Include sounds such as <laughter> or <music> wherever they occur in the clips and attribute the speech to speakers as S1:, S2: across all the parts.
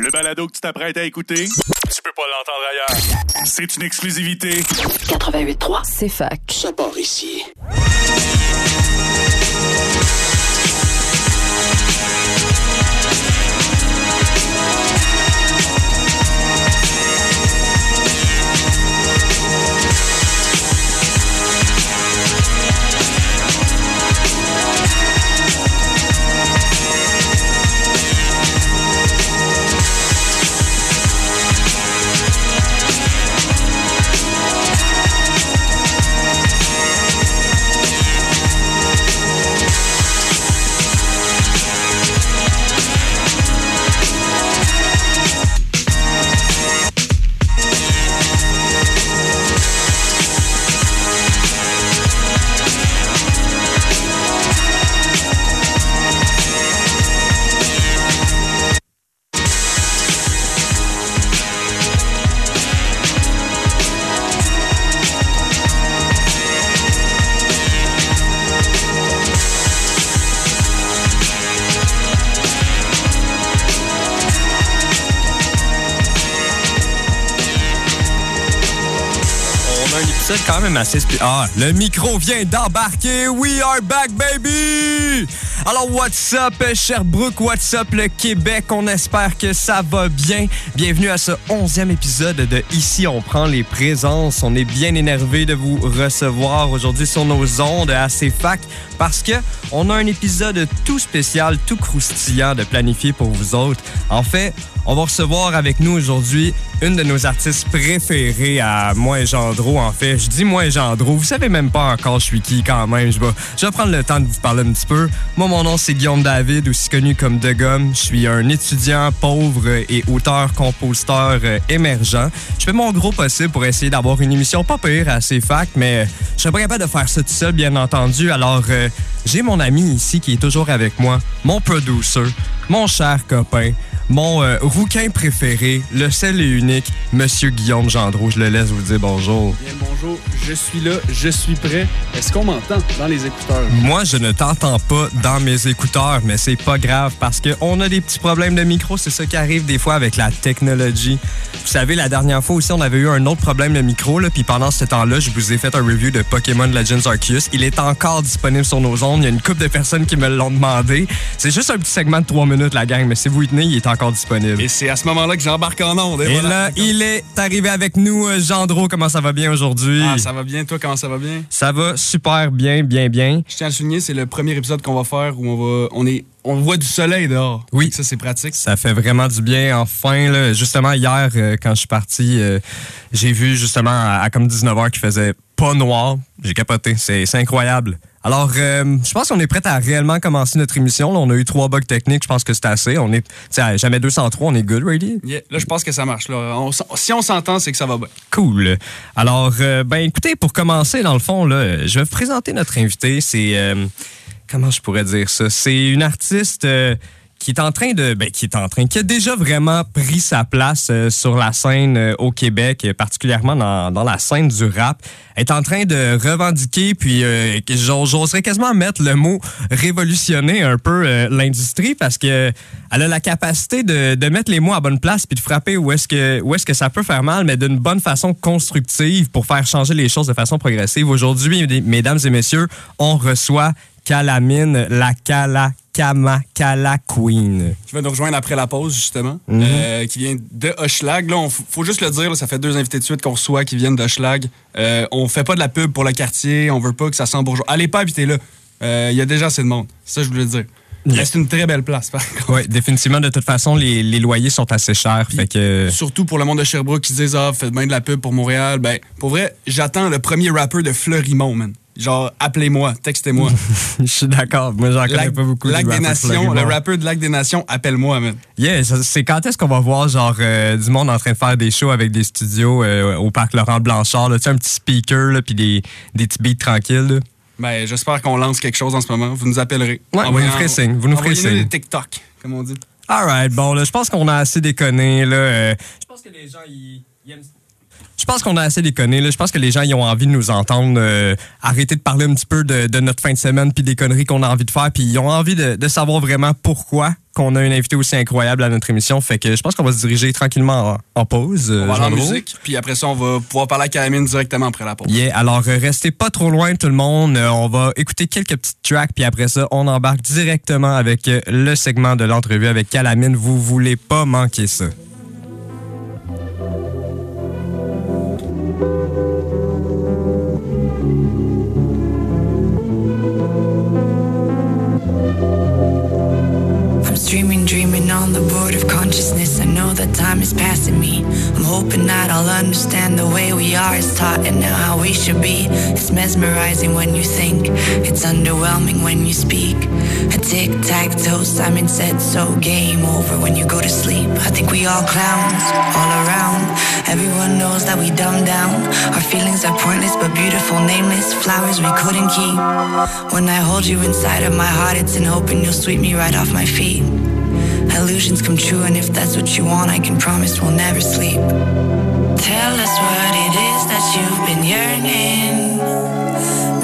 S1: Le balado que tu t'apprêtes à écouter, tu peux pas l'entendre ailleurs. C'est une exclusivité.
S2: 88.3,
S3: C'est fac.
S2: ça part ici.
S4: Ah, le micro vient d'embarquer. We are back, baby! Alors, what's up, Sherbrooke? What's up, le Québec? On espère que ça va bien. Bienvenue à ce onzième épisode de Ici, on prend les présences. On est bien énervé de vous recevoir aujourd'hui sur nos ondes à CFAC parce que on a un épisode tout spécial, tout croustillant de planifier pour vous autres. En fait, on va recevoir avec nous aujourd'hui une de nos artistes préférées à moi et Gendro. En fait, je dis moi et Gendro. Vous savez même pas encore je suis qui quand même. Je vais, prendre le temps de vous parler un petit peu. Mon nom, c'est Guillaume David, aussi connu comme De. Je suis un étudiant pauvre et auteur-compositeur euh, émergent. Je fais mon gros possible pour essayer d'avoir une émission pas pire à CFAC, mais je serais pas capable de faire ça tout seul, bien entendu. Alors, euh, j'ai mon ami ici qui est toujours avec moi, mon producer, mon cher copain, mon euh, rouquin préféré, le seul et unique, Monsieur Guillaume Gendreau. Je le laisse vous dire bonjour.
S5: Bien bonjour, je suis là, je suis prêt. Est-ce qu'on m'entend dans les écouteurs?
S4: Moi, je ne t'entends pas dans mes écouteurs, mais c'est pas grave parce qu'on a des petits problèmes de micro. C'est ça qui arrive des fois avec la technologie. Vous savez, la dernière fois aussi, on avait eu un autre problème de micro, là, puis pendant ce temps-là, je vous ai fait un review de Pokémon Legends Arceus. Il est encore disponible sur nos ondes. Il y a une couple de personnes qui me l'ont demandé. C'est juste un petit segment de trois minutes, la gang, mais si vous y tenez, il est encore disponible.
S5: Et c'est à ce moment-là que j'embarque en onde.
S4: Et
S5: voilà.
S4: là, il est arrivé avec nous, euh, Gendro. Comment ça va bien aujourd'hui?
S5: Ah, ça va bien, toi, comment ça va bien?
S4: Ça va super bien, bien, bien.
S5: Je tiens à le souligner, c'est le premier épisode qu'on va faire où on va. On est. On voit du soleil dehors.
S4: Oui.
S5: Ça, c'est pratique.
S4: Ça fait vraiment du bien. Enfin, là, justement, hier, euh, quand je suis parti, euh, j'ai vu justement à, à comme 19h qu'il faisait pas noir. J'ai capoté. C'est incroyable. Alors, euh, je pense qu'on est prêt à réellement commencer notre émission. Là, on a eu trois bugs techniques. Je pense que c'est assez. On est, tu sais, à jamais 203. On est good, ready?
S5: Yeah. Là, je pense que ça marche. Là. On si on s'entend, c'est que ça va bien.
S4: Cool. Alors, euh, ben écoutez, pour commencer, dans le fond, là, je vais vous présenter notre invité. C'est euh, comment je pourrais dire ça? C'est une artiste euh, qui est en train de, ben, qui est en train, qui a déjà vraiment pris sa place euh, sur la scène euh, au Québec, euh, particulièrement dans, dans la scène du rap. Est en train de revendiquer, puis j'oserais quasiment mettre le mot révolutionner un peu l'industrie parce que elle a la capacité de, de mettre les mots à bonne place puis de frapper où est-ce que où est-ce que ça peut faire mal, mais d'une bonne façon constructive pour faire changer les choses de façon progressive. Aujourd'hui, mesdames et messieurs, on reçoit Calamine, la Calacama Cala Queen.
S5: Tu vas nous rejoindre après la pause, justement,
S4: Mhm.
S5: euh, qui vient de Hochelag. Là, on faut juste le dire, là, ça fait deux invités de suite qu'on reçoit qui viennent d'Hochelag. Euh, on fait pas de la pub pour le quartier, on veut pas que ça sente bourgeois. Allez pas habiter là. Euh, Il y a déjà assez de monde. Ça je voulais dire. C'est une très belle place, par contre.
S4: Oui, définitivement. De toute façon, les, les loyers sont assez chers. fait que...
S5: Surtout pour le monde de Sherbrooke qui se disent Ah, faites bien de la pub pour Montréal. Ben, pour vrai, j'attends le premier rapper de Fleurimont, man. Genre, appelez-moi, textez-moi. <laughs>
S4: Je suis d'accord. Moi, j'en connais pas beaucoup.
S5: Lac
S4: des
S5: Nations, le rappeur de Lac des Nations, appelle-moi, man.
S4: Yeah, c'est quand est-ce qu'on va voir genre euh, du monde en train de faire des shows avec des studios euh, au parc Laurent Blanchard, là, tu sais, un petit speaker là, puis des, des petits beats tranquilles. là.
S5: Ben, j'espère qu'on lance quelque chose en ce moment. Vous nous appellerez.
S4: Ouais, vous nous ferez signe, vous nous ferez
S5: envoyez-nous
S4: signe.
S5: des TikTok, comme on dit.
S4: Alright, bon là, je pense qu'on a assez déconné là. euh, je pense que les gens ils, ils aiment Je pense qu'on a assez déconné. Là. Je pense que les gens ils ont envie de nous entendre euh, arrêter de parler un petit peu de, de notre fin de semaine puis des conneries qu'on a envie de faire. Puis ils ont envie de, de savoir vraiment pourquoi qu'on a un invité aussi incroyable à notre émission. Fait que je pense qu'on va se diriger tranquillement en, en pause. euh,
S5: On va aller en musique, puis après ça, on va pouvoir parler à Calamine directement après la pause.
S4: Yeah, alors euh, restez pas trop loin tout le monde. On va écouter quelques petites tracks puis après ça, on embarque directement avec le segment de l'entrevue avec Calamine. Vous voulez pas manquer ça.
S6: Time is passing me. I'm hoping that I'll understand the way we are is taught and now how we should be. It's mesmerizing when you think, it's underwhelming when you speak. A tic tac toe, Simon said so. Game over when you go to sleep. I think we all clowns, all around. Everyone knows that we dumb down. Our feelings are pointless but beautiful, nameless. Flowers we couldn't keep. When I hold you inside of my heart, it's in hoping you'll sweep me right off my feet. Illusions come true, and if that's what you want, I can promise we'll never sleep. Tell us what it is that you've been yearning.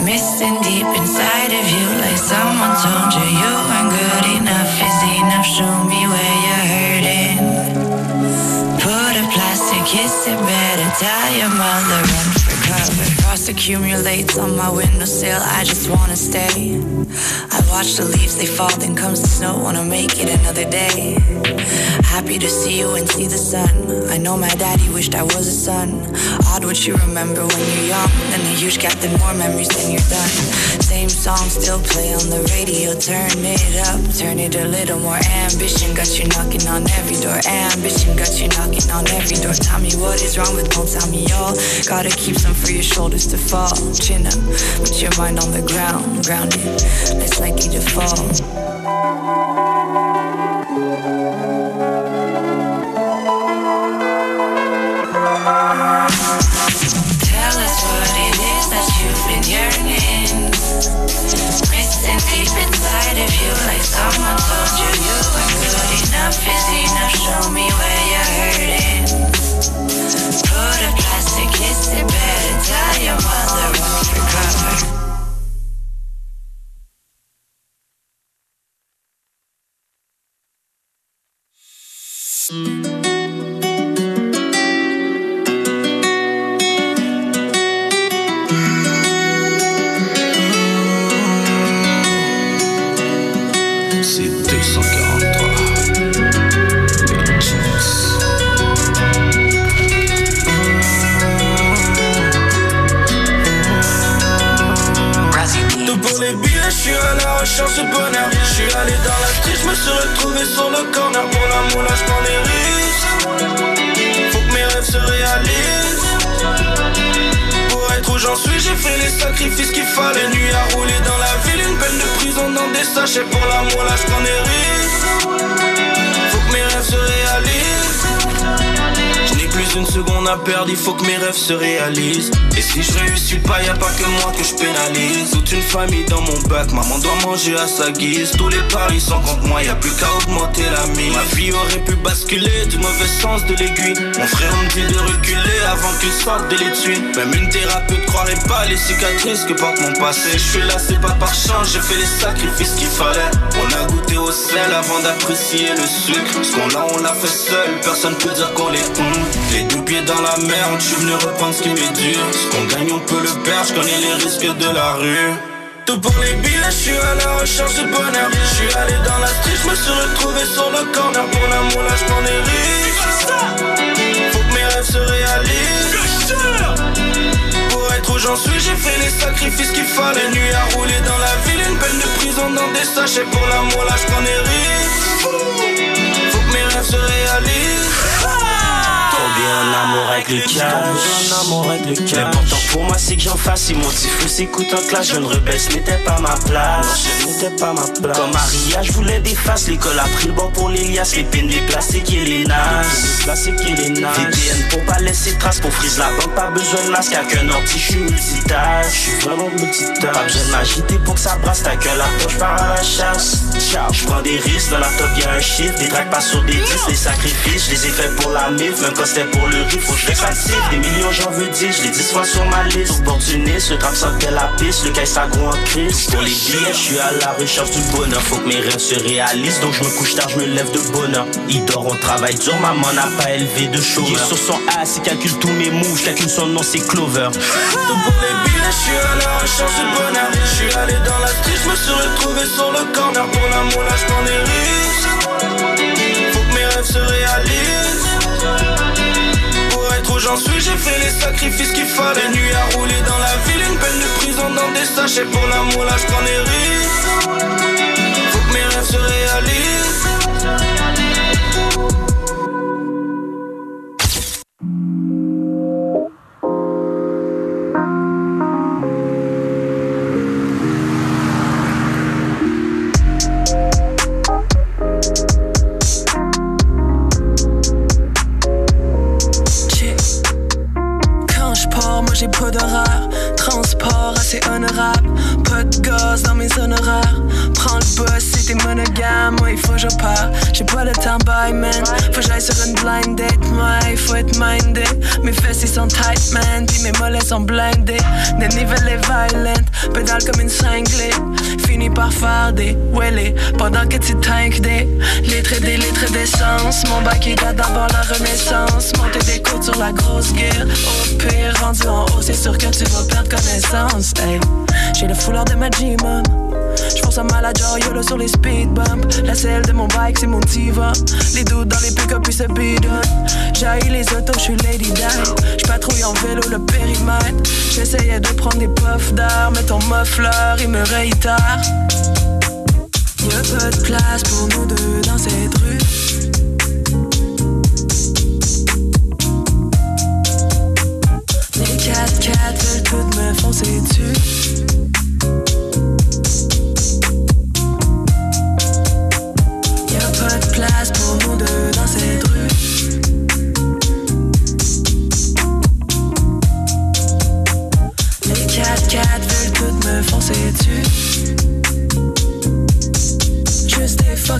S6: Missing deep inside of you, like someone told you you weren't good enough. Is enough? Show me where you're hurting. Put a plastic kiss it better. Tell your mother run for. Frost accumulates on my windowsill. I just wanna stay. I watch the leaves they fall, then comes the snow. Wanna make it another day. Happy to see you and see the sun. I know my daddy wished I was a son. Odd what you remember when you're young. Then a huge gap, then more memories than you're done. Same song still play on the radio. Turn it up, turn it a little more. Ambition got you knocking on every door. Ambition got you knocking on every door. Tell me what is wrong with don't tell me all. Gotta keep some for your shoulders to fall. Chin up, put your mind on the ground. Grounded, less likely to fall.
S7: Manger à sa guise. Tous les paris sont contre moi, y a plus qu'à augmenter la mise. Ma vie aurait pu basculer du mauvais sens de l'aiguille. Mon frère me dit de reculer avant qu'il sorte de l'étui. Même une thérapeute croirait pas les cicatrices que porte mon passé. Je suis là, c'est pas par chance, j'ai fait les sacrifices qu'il fallait. On a goûté au sel avant d'apprécier le sucre. Ce qu'on a, on l'a fait seul, personne peut dire qu'on les hum. Les deux pieds dans la merde, je suis venu reprendre ce qui m'est dur. Ce qu'on gagne, on peut le perdre, je connais les risques de la rue. Tout pour les billets, je suis à la recherche de bonheur. Je suis allé dans la street, je me suis retrouvé sur le corner. Pour l'amour, là, je prends des risques. Faut que mes rêves se réalisent. Pour être où j'en suis, j'ai fait les sacrifices qu'il fallait. Nuit à rouler dans la ville, une peine de prison dans des sachets. Pour l'amour, là, je prends des risques. Faut que mes rêves se réalisent.
S8: Tombé en amour avec le cash. L'important pour moi c'est que j'en fasse. Si mon fou s'écoute en classe, jeune rebelle, ce n'était pas ma place. N'était pas ma place. Comme Maria, je voulais des faces. L'école a pris le bon pour l'Elias. Les peines déplacées qui est les nice. VPN pour pas laisser trace, pour frise la banque, pas besoin de masque, y'a qu'un orti, j'suis multitâche. J'suis vraiment multitâche. Pas besoin de m'agiter pour que ça brasse, t'as que la poche, j'pars à la chasse. J'prends des risques, dans la top y'a un chiffre, des tracks pas sur des disques, des sacrifices, j'les ai fait pour la mif, même quand c'était pour le riff, faut que j'reste actif. Des millions j'en veux dire, j'les 10 fois sur ma liste. Opportuniste, le trap sortait la piste, le caisse gros en crise. Pour les billets, j'suis à la recherche du bonheur, faut que mes rêves se réalisent, donc j'me couche tard, j'me lève de bonheur. Il dort, on travaille dur, maman n'a pas élevé de chômeur. Il est sur son ass, il calcule tous mes moves, calcule son nom, c'est Clover.
S9: Pour les billets, j'suis à la recherche du bonheur. J'suis allé dans la street, j'me suis retrouvé sur le corner. Pour l'amour, là j'prends des risques. Faut que mes rêves se réalisent. J'en j'ai fait les sacrifices qu'il fallait. Nuit à rouler dans la ville, une peine de prison dans des sachets. Pour l'amour, là j'prends des risques. Faut que mes rêves se réalisent.
S10: Genre YOLO sur les speed bumps. La selle de mon bike, c'est mon diva. Les doutes dans les pick-up, puis c'est bidon. J'haïs les autos, j'suis Lady Di. J'patrouille en vélo le périmètre. J'essayais de prendre des puffs d'air, mais ton muffler, il me réitère. Y'a pas de place pour nous deux dans cette rue.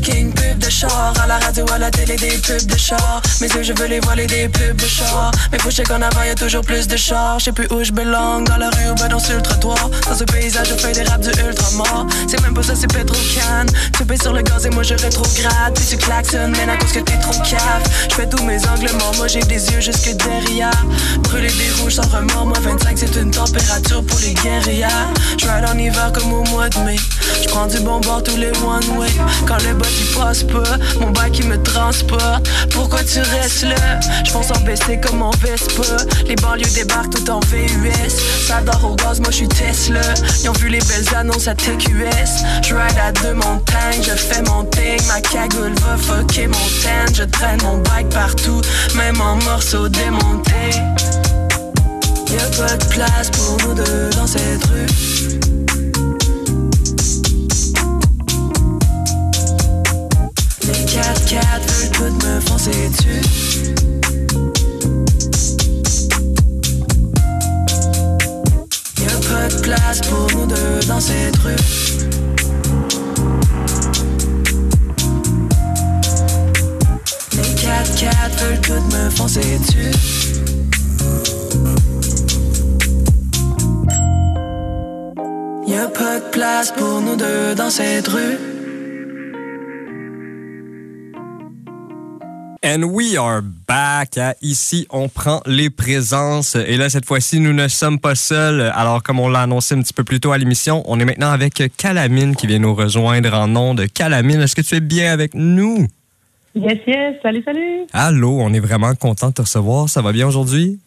S10: Fucking pubs de char. À la radio, à la télé, des pubs de char. Mes yeux, je veux les voiler des pubs de char. Mais faut qu'en avant, y'a toujours plus de char. Je sais plus où je belong, dans la rue ou ben dans sur le trottoir. Dans ce paysage, je fais des raps du ultra mort. C'est même pas ça, c'est Petrocan Tu payes sur le gaz et moi je rétrograde. Puis tu klaxonnes, mais à cause que t'es trop cave. Je fais tous mes angles morts, moi j'ai des yeux jusque derrière. Brûler des rouges sans remords, moi 25 c'est une température pour les guerrières Je en hiver comme au mois de mai. Je prends du bon bord tous les one way Quand le il passe pas, mon bac il me transporte. Pourquoi tu restes là? Je pense en baisser comme en Vespa. Les banlieues débarquent tout en VUS Ça dort au gaz, moi je suis Tesla. Ils ont vu les belles annonces à TQS Je ride à deux montagnes, je fais mon thing. Ma cagoule va fucker mon Je traîne mon bike partout, même en morceaux démontés. Y'a pas de place pour nous deux dans cette rue Les 4x4 veulent toutes me foncer dessus Y'a pas de place pour nous deux dans cette rue Les 4x4 veulent toutes me foncer dessus Y'a pas de place pour nous deux dans cette rue
S4: And we are back. Ici, on prend les présences. Et là, cette fois-ci, nous ne sommes pas seuls. Alors, comme on l'a annoncé un petit peu plus tôt à l'émission, on est maintenant avec Calamine qui vient nous rejoindre en nom de Calamine. Est-ce que tu es bien avec nous?
S11: Yes, yes. Salut, salut.
S4: Allô, on est vraiment content de te recevoir. Ça va bien aujourd'hui?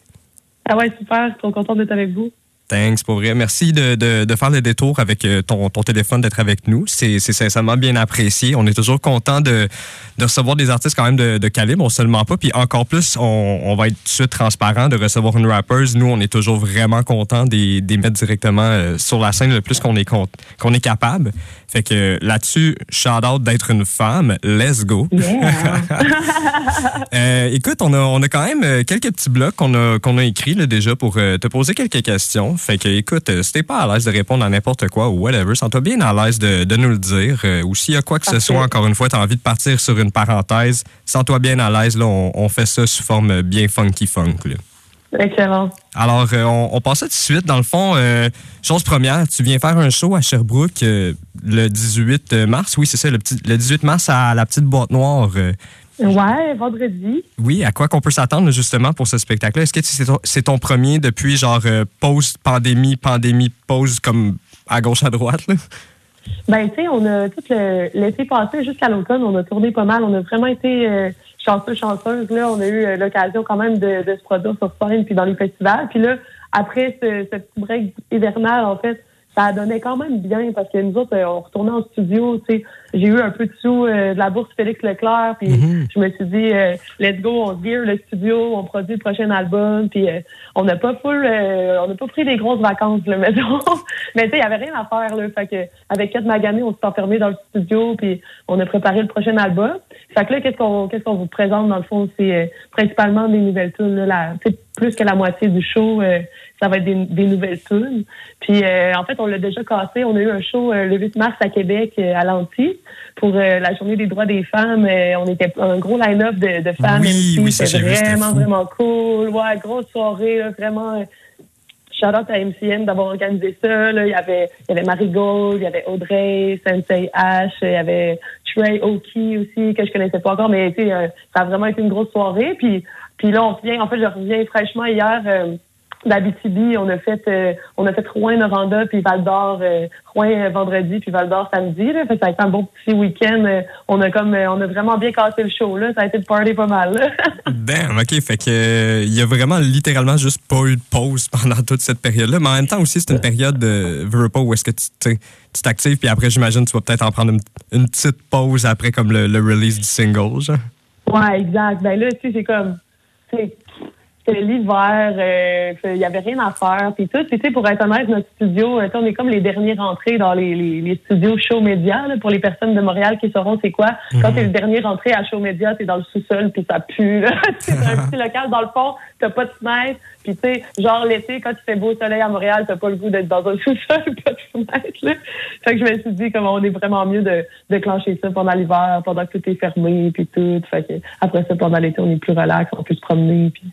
S11: Ah ouais, super. Trop content d'être avec vous.
S4: Thanks, pour vrai. Merci de, de, de faire le détour avec euh, ton, ton téléphone, d'être avec nous. C'est sincèrement bien apprécié. On est toujours content de, de recevoir des artistes quand même de, de calibre, on se le ment pas. Puis encore plus, on, on va être tout de suite transparent de recevoir une rappeuse. Nous, on est toujours vraiment content des, des mettre directement euh, sur la scène le plus qu'on est, qu'on est capable. Fait que là-dessus, shout out d'être une femme. Let's go. <laughs> <laughs> Euh, écoute, on a, on a quand même quelques petits blocs qu'on a, qu'on a écrits là, déjà pour te poser quelques questions. Fait que, écoute, euh, si t'es pas à l'aise de répondre à n'importe quoi ou whatever, sens-toi bien à l'aise de, de nous le dire. Euh, ou s'il y a quoi que ce soit, encore une fois, t'as envie de partir sur une parenthèse, sens-toi bien à l'aise. Là, on, on fait ça sous forme bien funky funk. là.
S11: Excellent.
S4: Alors, euh, on, on passe ça tout de suite. Dans le fond, euh, chose première, tu viens faire un show à Sherbrooke euh, le 18 mars. Oui, c'est ça, le, petit, le 18 mars à la petite boîte noire.
S11: Ouais, vendredi.
S4: oui, à quoi qu'on peut s'attendre justement pour ce spectacle-là? Est-ce que c'est ton, c'est ton premier depuis genre euh, post-pandémie, pandémie, pause comme à gauche, à droite? Là?
S11: Ben, tu sais, on a tout le- l'été passé jusqu'à l'automne, on a tourné pas mal. On a vraiment été euh, chanceux, chanceuse. Là, on a eu euh, l'occasion quand même de, de se produire sur scène puis dans les festivals. Puis là, après ce, ce petit break hivernal, en fait, ça donné quand même bien parce que nous autres, euh, on retournait en studio. Tu sais, j'ai eu un peu de sous euh, de la bourse Félix Leclerc. Puis je me suis dit, euh, let's go, on gear le studio, on produit le prochain album. Puis euh, on n'a pas full, euh, on n'a pas pris des grosses vacances, là, <laughs> mettons. Mais tu sais, il y avait rien à faire, là. Fait que, avec quatre maganés, on s'est enfermé dans le studio, puis on a préparé le prochain album. Fait que là, qu'est-ce qu'on, qu'est-ce qu'on vous présente, dans le fond, c'est euh, principalement des nouvelles tunes, là. La- plus que la moitié du show, euh, ça va être des, des nouvelles tunes. Puis, euh, en fait, on l'a déjà cassé. On a eu un show euh, le 8 mars à Québec, euh, à l'Anti, pour euh, la journée des droits des femmes. Euh, on était un gros line-up de, de femmes.
S4: Oui, oui,
S11: C'était vraiment, vraiment cool. Ouais, grosse soirée, là, vraiment. euh, Shout out à MCM d'avoir organisé ça. Là. Il y avait, il y avait Marie Gold, il y avait Audrey, Sensei H, il y avait Trey Oki aussi, que je connaissais pas encore, mais ça a vraiment été une grosse soirée. Puis, puis là, on revient, en fait, je reviens fraîchement hier euh, d'Abitibi. On a fait euh, on a fait Rouen, Noranda, puis Val d'Or, euh, Rouen euh, vendredi, puis Val d'Or samedi. Là. Fait que ça a été un bon petit week-end. Euh, on a comme on a vraiment bien cassé le show. Là. Ça a été le party pas mal. Là.
S4: Damn, <laughs> OK. Fait que il y a vraiment littéralement juste pas eu de pause pendant toute cette période-là. Mais en même temps aussi, c'est une période de pas où est-ce que tu tu t'actives, puis après, j'imagine, tu vas peut-être en prendre une, une petite pause après comme le, le release du single, genre.
S11: Ouais, exact. Ben là, tu sais, c'est comme, c'était l'hiver, euh, il y avait rien à faire, puis tout. Puis tu sais, pour être honnête, notre studio, euh, on est comme les derniers rentrés dans les, les, les studios Show Média, là, pour les personnes de Montréal qui sauront c'est quoi. Quand t'es le dernier rentré à Show Média, t'es dans le sous-sol, puis ça pue. là. <laughs> c'est un petit local dans le fond, t'as pas de fenêtre, puis tu sais, genre l'été, quand il fait beau soleil à Montréal, t'as pas le goût d'être dans un <laughs> sous-sol, pas de fenêtre. Là. Fait que je me suis dit, comme on est vraiment mieux de, de clencher ça pendant l'hiver, pendant que tout est fermé, puis tout. Fait que après ça, pendant l'été, on est plus relax, on peut se promener, puis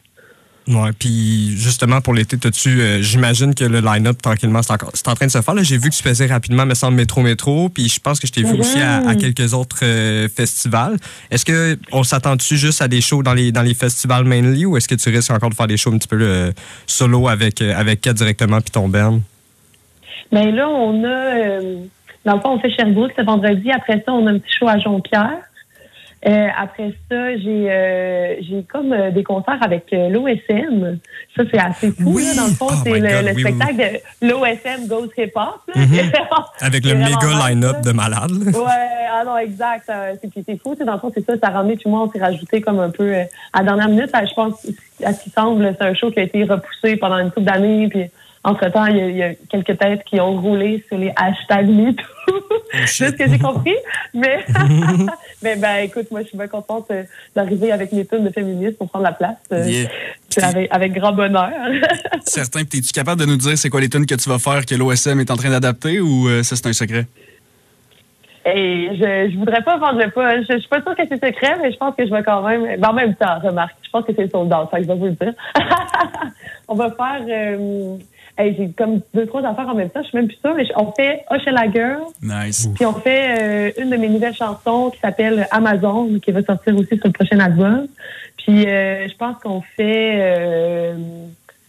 S4: Ouais, puis justement pour l'été, t'as-tu, euh, j'imagine que le line-up tranquillement c'est en train de se faire. là. J'ai vu que tu faisais rapidement, me semble métro métro, puis je pense que je t'ai vu aussi à, à quelques autres euh, festivals. Est-ce que on s'attend-tu juste à des shows dans les dans les festivals mainly, ou est-ce que tu risques encore de faire des shows un petit peu euh, solo avec avec Kat directement puis ton band?
S11: Ben là, on a, dans le fond, on fait Sherbrooke ce vendredi. Après ça, on a un petit show à Jonquière. Euh, après ça, j'ai euh, j'ai comme euh, des concerts avec euh, l'OSM. Ça, c'est assez fou.
S4: Oui.
S11: Là, dans le fond,
S4: Oh
S11: c'est le, le
S4: oui,
S11: spectacle de l'OSM Goes Hip Hop. là.
S4: Mhm. <laughs> Avec le méga line-up de malade. là.
S11: Ouais, ah non, exact. Euh, c'est fou, dans le fond, c'est ça, ça a ramené tout le monde, s'est rajouté comme un peu euh, à la dernière minute. Je pense, à ce qui semble, c'est un show qui a été repoussé pendant une couple d'années, puis entre-temps, il y, a- il y a quelques têtes qui ont roulé sur les hashtags MeToo. <laughs> c'est ce que j'ai compris. Mais, <laughs> mais ben, écoute, moi, je suis bien contente euh, d'arriver avec mes tunes de féministes pour prendre la place. Euh,
S5: Yeah.
S11: avec, avec grand bonheur. <laughs>
S5: Certain. Puis es-tu capable de nous dire c'est quoi les tunes que tu vas faire que l'OSM est en train d'adapter ou euh, ça, c'est un secret?
S11: Et je, je voudrais pas vendre le pas. Je, je suis pas sûre que c'est secret, mais je pense que je vais quand même. Ben, en même temps, remarque, je pense que c'est soldat, ça que je vais vous le dire. on va faire. Euh, hey, j'ai comme deux, trois affaires en même temps, je suis même plus sûre, mais on fait Hochela Girl,
S5: Nice.
S11: puis on fait euh, une de mes nouvelles chansons qui s'appelle Amazon, qui va sortir aussi sur le prochain album. Puis euh, je pense qu'on fait euh,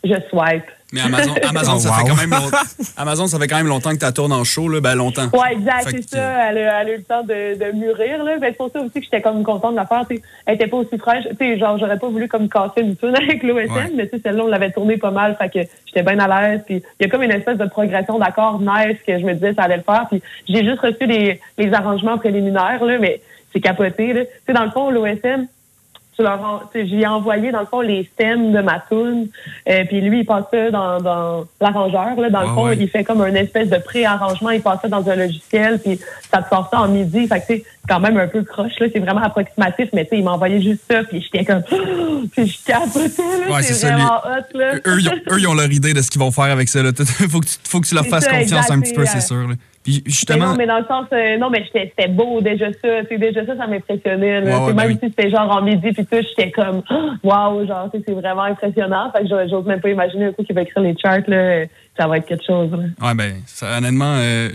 S11: Je Swipe.
S5: Mais Amazon, <laughs> Amazon,
S4: Oh,
S5: ça
S4: wow.
S5: fait quand même longtemps. <laughs> Amazon, ça fait quand même longtemps que tu tournes en show, là, ben longtemps.
S11: Ouais, exact, c'est
S5: que-
S11: ça. Elle a, elle a eu le temps de, de mûrir, là. Ben, c'est pour ça aussi que j'étais comme contente de la faire, tu sais. Elle était pas aussi fraîche. Tu sais, genre, j'aurais pas voulu comme casser une tune <laughs> avec l'OSM,
S5: Ouais.
S11: mais tu sais, celle-là, on l'avait tournée pas mal, fait que j'étais bien à l'aise. Puis il y a comme une espèce de progression d'accords nice que je me disais ça allait le faire. Puis j'ai juste reçu les, les arrangements préliminaires, là, mais c'est capoté, là. Tu sais, dans le fond, l'OSM, tu leur en- tu sais, j'y ai envoyé dans le fond les stems de ma tune euh, puis lui il passe ça dans, dans l'arrangeur là dans le
S5: Ah
S11: fond
S5: ouais.
S11: il fait comme un espèce de pré-arrangement il passe ça dans un logiciel puis ça te sort ça en midi fait que c'est quand même un peu croche là c'est vraiment approximatif mais tu sais il m'a envoyé juste ça puis j'étais comme <gasps> puis je capotais là
S5: Ouais, c'est
S11: c'est
S5: ça,
S11: vraiment hot là
S5: Eux, ils ont, eux, ils ont leur idée de ce qu'ils vont faire avec ça. Là. <laughs> faut, que tu, faut que tu leur fasses
S11: ça,
S5: confiance
S11: exact,
S5: un petit peu,
S11: c'est,
S5: sûr. là. Puis
S11: Mais
S5: justement,
S11: non, mais dans le sens, euh, non, mais c'était beau déjà ça. C'est déjà ça, ça m'impressionnait.
S5: Ouais,
S11: C'est
S5: ben
S11: même
S5: oui.
S11: si c'était genre en midi puis tout, j'étais comme, <gasps> waouh, genre, tu sais, c'est vraiment impressionnant. Fait que j'ose même pas imaginer un coup qui va écrire les charts, là, ça va être quelque chose. là.
S5: ouais, ben, ça, honnêtement, euh,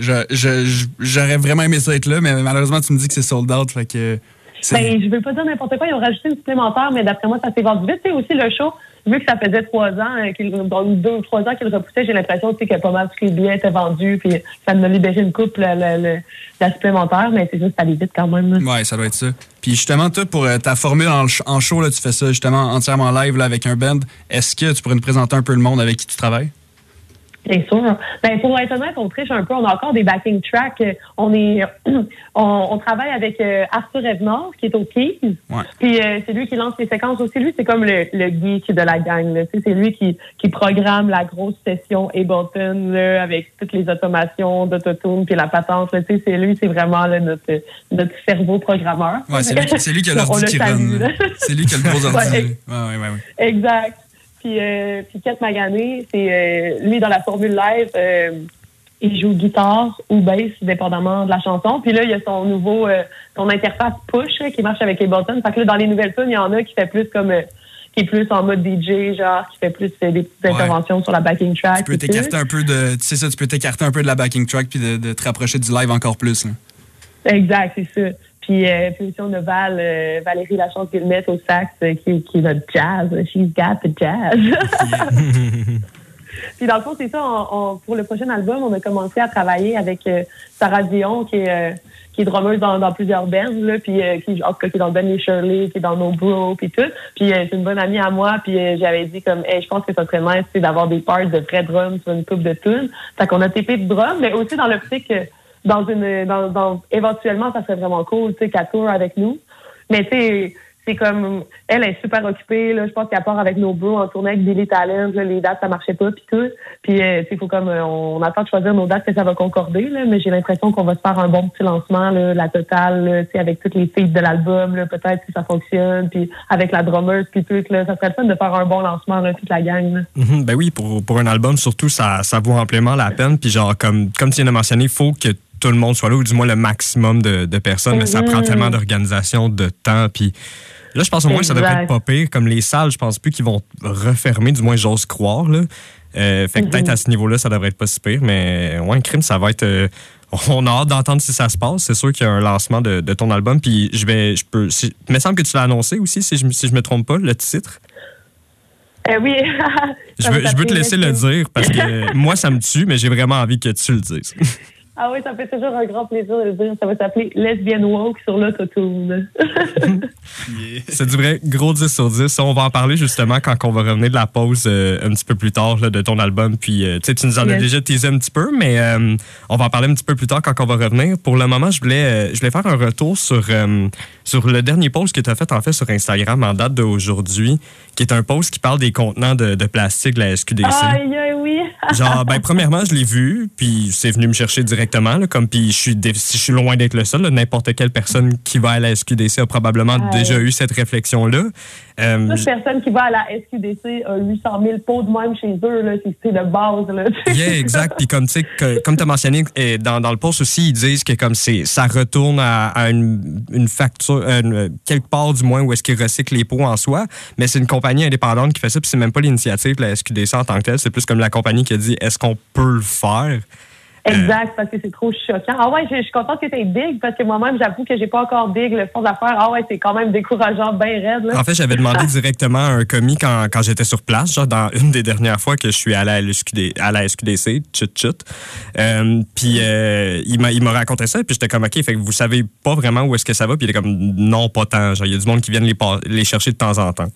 S5: j'aurais vraiment aimé ça être là, mais malheureusement, tu me dis que c'est sold out. Fait que, c'est-
S11: Ben, je veux pas dire n'importe quoi, ils ont rajouté une supplémentaire, mais d'après moi, ça s'est vendu vite. Tu sais, aussi, le show, vu que ça faisait trois ans, donc deux ou trois ans qu'il repoussait, j'ai l'impression tu sais, que pas mal tous les billets étaient vendus, puis ça me libéré une coupe, la, la, supplémentaire, mais c'est juste, ça vite quand même.
S5: Ouais, ça doit être ça. Puis justement, toi, pour euh, ta formule en show, là, tu fais ça justement entièrement live là, avec un band. Est-ce que tu pourrais nous présenter un peu le monde avec qui tu travailles?
S11: Bien sûr. Ben, pour être honnête, on triche un peu. On a encore des backing tracks. Euh, On est, <clears throat> on, on travaille avec euh, Arthur Evenard, qui est au Keys.
S5: Ouais.
S11: Puis euh, c'est lui qui lance les séquences aussi. Lui, c'est comme le, le geek de la gang. là. Tu sais, C'est lui qui, qui programme la grosse session Ableton là, avec toutes les automations d'autotune puis la patente. là. Tu sais, C'est lui, c'est vraiment là, notre, notre cerveau programmeur.
S5: Ouais, c'est lui, lui qui a <laughs> l'ordi
S11: le
S5: qui. C'est lui qui a le gros <laughs> ordi.
S11: Ouais,
S5: ouais.
S11: Exact. Puis, euh, puis Kat Magané, c'est euh, lui dans la formule live, euh, il joue guitare ou bass, dépendamment de la chanson. Puis là, il y a son nouveau, euh, son interface push qui marche avec Ableton. Fait que là, dans les nouvelles tunes, il y en a qui fait plus comme, qui est plus en mode DJ, genre, qui fait plus euh, des petites
S5: Ouais.
S11: interventions sur la backing track.
S5: Tu peux t'écarter un peu de. Tu sais ça, tu peux t'écarter un peu de la backing track puis de, de te rapprocher du live encore plus. là.
S11: Exact, c'est ça. Puis, euh, puis aussi, on a Val, euh, Valérie Lachance Guillemette au sax, euh, qui, qui est notre jazz. She's got the jazz. <laughs> puis dans le fond, c'est ça. on- on- pour le prochain album, on a commencé à travailler avec euh, Sarah Dion, qui est, euh, qui est drummeuse dans, dans plusieurs bands, là, puis euh, qui, en tout cas, qui est dans Les Shirley, qui est dans No Bro, puis tout. Puis c'est une bonne amie à moi, puis j'avais dit comme, hey, je pense que ça serait nice d'avoir des parts de vrais drums sur une coupe de tunes. Fait qu'on a TP de drums, mais aussi dans l'optique que dans une dans, éventuellement ça serait vraiment cool tu sais qu'elle tourne avec nous. Mais tu sais c'est comme elle est super occupée là. Je pense qu'elle part avec nos bros en tournée avec Billy Talent là, les dates ça marchait pas puis tout. Puis euh, tu sais, faut comme euh, on attend de choisir nos dates que ça va concorder là. Mais j'ai l'impression qu'on va se faire un bon petit lancement là, la totale tu sais avec toutes les feats de l'album peut-être si ça fonctionne puis avec la drummeuse puis tout là. Ça serait le fun de faire un bon lancement là toute la gang là.
S4: Mhm, ben oui, pour, pour un album, surtout, ça, ça vaut amplement la peine. Puis genre, comme, comme tu viens de mentionner, faut que tout le monde soit là, ou du moins le maximum de, de personnes. Mais ça
S11: Mhm.
S4: prend tellement d'organisation, de temps. Puis là, je pense au moins que ça devrait être pas pire. Comme les salles, je pense plus qu'ils vont refermer, du moins j'ose croire. Là. Euh, fait que peut-être à ce niveau-là, ça devrait être pas si pire. Mais ouais, un crime, ça va être... euh, on a hâte d'entendre si ça se passe. C'est sûr qu'il y a un lancement de, de ton album. Puis je vais... Je peux, si- il me semble que tu l'as annoncé aussi, si je, me- si je me trompe pas, le titre.
S11: Euh, oui <laughs>
S4: Je veux,
S11: va
S4: je veux te laisser le dire parce que moi, ça me tue, mais j'ai vraiment envie que tu le dises. <laughs>
S11: Ah oui, ça fait toujours un grand plaisir de le dire. Ça va s'appeler Lesbian Woke sur l'autotune. <laughs>
S4: C'est du vrai gros 10 sur 10. Ça, on va en parler justement quand on va revenir de la pause euh, un petit peu plus tard là, de ton album. Puis, euh, tu sais, tu nous en as déjà teasé un petit peu, mais euh, on va en parler un petit peu plus tard quand on va revenir. Pour le moment, je voulais, euh, je voulais faire un retour sur, sur le dernier post que tu as fait en fait sur Instagram en date d'aujourd'hui, qui est un post qui parle des contenants de, de plastique de la SQDC.
S11: Aïe, aïe, oui. <laughs>
S4: Genre, ben, premièrement, je l'ai vu, puis c'est venu me chercher directement, là, comme, puis je suis, je loin d'être le seul, n'importe quelle personne qui va à la SQDC a probablement
S11: Ouais.
S4: déjà eu cette réflexion-là. Euh,
S11: Toute personne qui va à la SQDC a 800 000 pots de même chez eux. là. C'est de base. Là.
S4: Yeah, exact. Puis comme tu comme as mentionné dans, dans le post aussi, ils disent que comme c'est ça retourne à, à une, une facture, euh, une- quelque part du moins où est-ce qu'ils recyclent les pots en soi. Mais c'est une compagnie indépendante qui fait ça, puis c'est même pas l'initiative de la SQDC en tant que telle. C'est plus comme la compagnie qui a dit est-ce qu'on peut le faire?
S11: Exact, parce que c'est trop choquant. Ah ouais, je, je suis contente que tu big, parce que moi-même, j'avoue que j'ai pas encore big le fond d'affaires. Ah ouais, c'est quand même décourageant, bien raide. Là.
S4: En fait, j'avais demandé directement à un commis quand, quand j'étais sur place, genre dans une des dernières fois que je suis allé à à la SQDC, chut chut. Euh, puis euh, il m'a il m'a raconté ça, puis j'étais comme, OK, fait que vous savez pas vraiment où est-ce que ça va, puis il est comme, non, pas tant. Genre, il y a du monde qui viennent les, les chercher de temps en temps.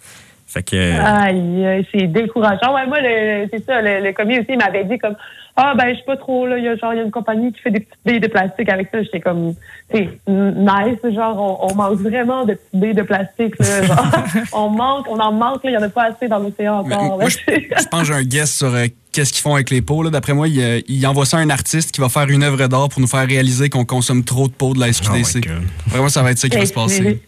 S4: Fait que...
S11: Aïe, c'est décourageant. Ouais, moi, le- c'est ça, le, le commis aussi il m'avait dit comme Ah ben je sais pas trop, là, il y a genre il y a une compagnie qui fait des petites billes de plastique avec ça. J'étais comme c'est nice, genre on, on manque vraiment de petites billes de plastique, là. Genre, <laughs> on manque, on en manque, là, il y en a pas assez dans l'océan
S5: Mais
S11: encore.
S5: moi, je, je pense que j'ai un guess sur euh, qu'est-ce qu'ils font avec les pots. là. D'après moi, ils, euh, ils envoient ça à un artiste qui va faire une œuvre d'art pour nous faire réaliser qu'on consomme trop de pots de la SQDC. Vraiment, ça va être ça qui va se passer.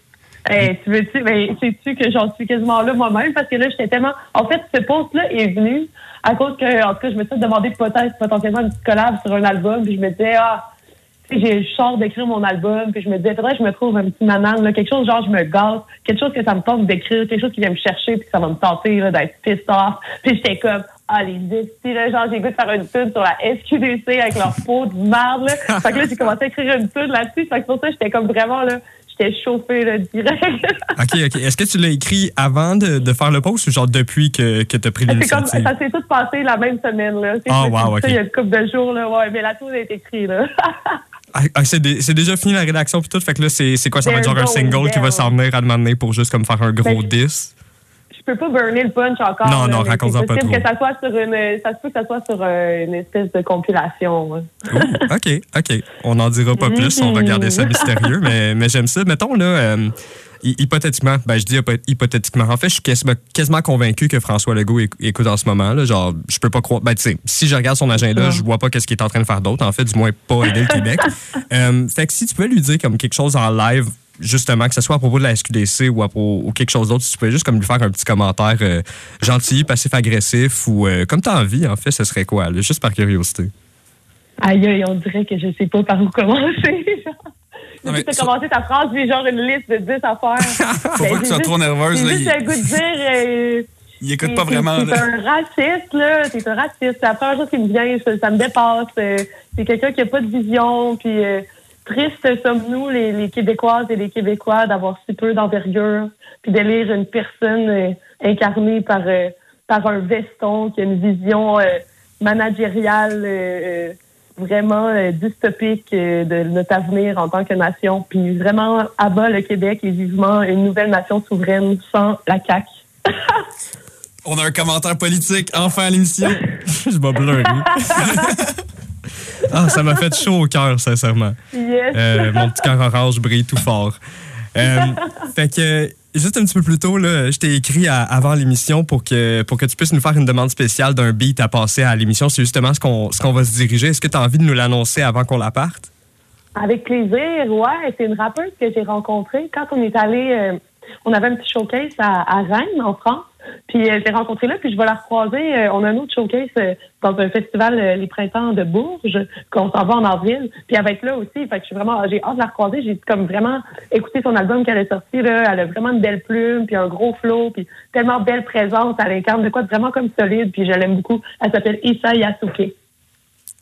S11: Tu- veux-tu, ben, sais-tu que j'en suis quasiment là moi-même? Parce que là, j'étais tellement. En fait, ce post-là est venu à cause que, en tout cas, je me suis demandé peut-être potentiellement une petite collab sur un album, puis je me disais, ah, j'ai- je sors d'écrire mon album, puis je me disais, que je me trouve un petit nanan, là, quelque chose genre, je me gâte, quelque chose que ça me tente d'écrire, quelque chose qui vient me chercher, puis ça va me tenter, d'être pissed off. Puis j'étais comme, ah, les estis, là, genre, j'ai goût de faire une tune sur la SQDC avec leur peau de merde, là. Fait que là, j'ai commencé à écrire une tune là-dessus. Fait que pour ça, j'étais comme vraiment, là, j'étais chauffée, là, direct. <laughs>
S4: OK, OK. Est-ce que tu l'as écrit avant de, de faire le post ou genre depuis que, que tu as pris l'initiative?
S11: ça s'est tout passé la même semaine, là.
S4: Ah,
S11: suis
S4: wow, ok.
S11: Il y a une couple de jours, là, ouais, mais la tune est écrite, là. <laughs>
S4: Ah, ah, c'est dé- c'est déjà fini la rédaction puis tout. Fait que là, c'est quoi? Ça va être genre un single qui va s'en venir à demander pour juste comme faire un gros
S11: Ben,
S4: 10.
S11: Je peux pas burner le punch encore.
S4: Non,
S11: là,
S4: non, raconte-en pas trop.
S11: que ça soit sur une, ça se peut que ça soit sur euh, une espèce de compilation.
S4: OK, OK. On n'en dira pas plus. On va garder ça mystérieux, mais, mais j'aime ça. Mettons, là, euh, hy- hypothétiquement, ben, je dis hypo- hypothétiquement. En fait, je suis quasiment, quasiment convaincu que François Legault éc- écoute en ce moment. Là, genre, je peux pas croire. Ben, tu sais, si je regarde son agenda, je vois pas qu'est-ce qu'il est en train de faire d'autre. En fait, du moins, pas aider le Québec. <laughs> Euh, fait que si tu pouvais lui dire comme quelque chose en live, justement, que ce soit à propos de la SQDC ou, à propos, ou quelque chose d'autre, si tu pouvais juste comme lui faire un petit commentaire euh, gentil, passif-agressif ou euh, comme tu as envie, en fait, ce serait quoi? là, juste par curiosité.
S11: Aïe, aïe, on dirait que je sais pas par où commencer. Tu as
S5: ça-
S11: commencé ta phrase, puis genre une liste de 10 affaires. <laughs>
S5: Faut pas que tu sois trop nerveuse,
S11: J'ai juste
S5: il-
S11: le goût de dire. euh, <laughs>
S5: Il écoute pas vraiment.
S11: T'es un raciste, là. T'es un raciste. C'est la première chose qui me vient. Ça, ça me dépasse. C'est quelqu'un qui a pas de vision. Puis euh, triste sommes-nous, les, les Québécoises et les Québécois, d'avoir si peu d'envergure. Puis de lire une personne euh, incarnée par, euh, par un veston qui a une vision euh, managériale vraiment euh, dystopique euh, de notre avenir en tant que nation. Puis vraiment, abat le Québec et vivement une nouvelle nation souveraine sans la CAQ. <laughs>
S5: On a un commentaire politique enfin à l'émission. <laughs>
S4: je vais pleurer. <laughs> ah, ça m'a fait chaud au cœur, sincèrement.
S11: Yes.
S4: Euh, mon petit cœur orange brille tout fort. Euh, fait que, juste un petit peu plus tôt, là, je t'ai écrit à- avant l'émission pour que, pour que tu puisses nous faire une demande spéciale d'un beat à passer à l'émission. C'est justement ce qu'on ce qu'on va se diriger. Est-ce que tu as envie de nous l'annoncer avant qu'on la parte?
S11: Avec plaisir, ouais. C'est une rappeuse que j'ai rencontrée quand on est allé. euh, on avait un petit showcase à, à Rennes, en France. Puis euh, je l'ai rencontrée là, puis je vais la recroiser. Euh, on a un autre showcase euh, dans un festival euh, Les Printemps de Bourges, qu'on s'en va en avril. Puis elle va être là aussi. Fait que je suis vraiment, j'ai hâte de la recroiser. J'ai comme vraiment écouté son album qu'elle a sorti. Là. Elle a vraiment une belle plume, puis un gros flow, puis tellement belle présence. Elle incarne de quoi vraiment comme solide. Puis je l'aime beaucoup. Elle s'appelle Issa Yasuke.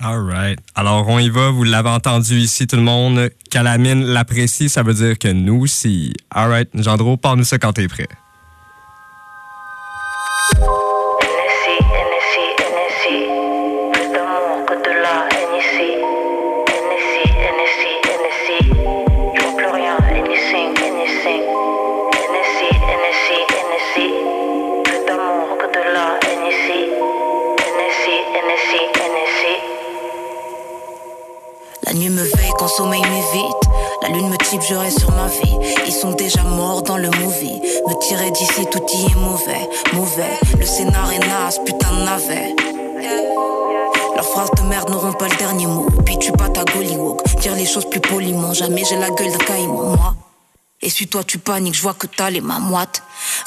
S4: All right. Alors, on y va. Vous l'avez entendu ici, tout le monde. Calamine l'apprécie, ça veut dire que nous aussi. All right. Gendro, parle-nous ça quand t'es prêt.
S12: NSI,
S3: La nuit me veille quand sommeil m'évite. La lune me type, je reste sur ma vie. Ils sont déjà morts dans le movie. Me tirer d'ici, tout y est mauvais, mauvais. Le scénar est naze, putain de navet. Leurs phrases de merde n'auront pas le dernier mot. Puis tu pas ta gollywog. Dire les choses plus poliment. Jamais j'ai la gueule d'un caïman, moi. Et suis-toi, tu paniques, je vois que t'as les mains moites.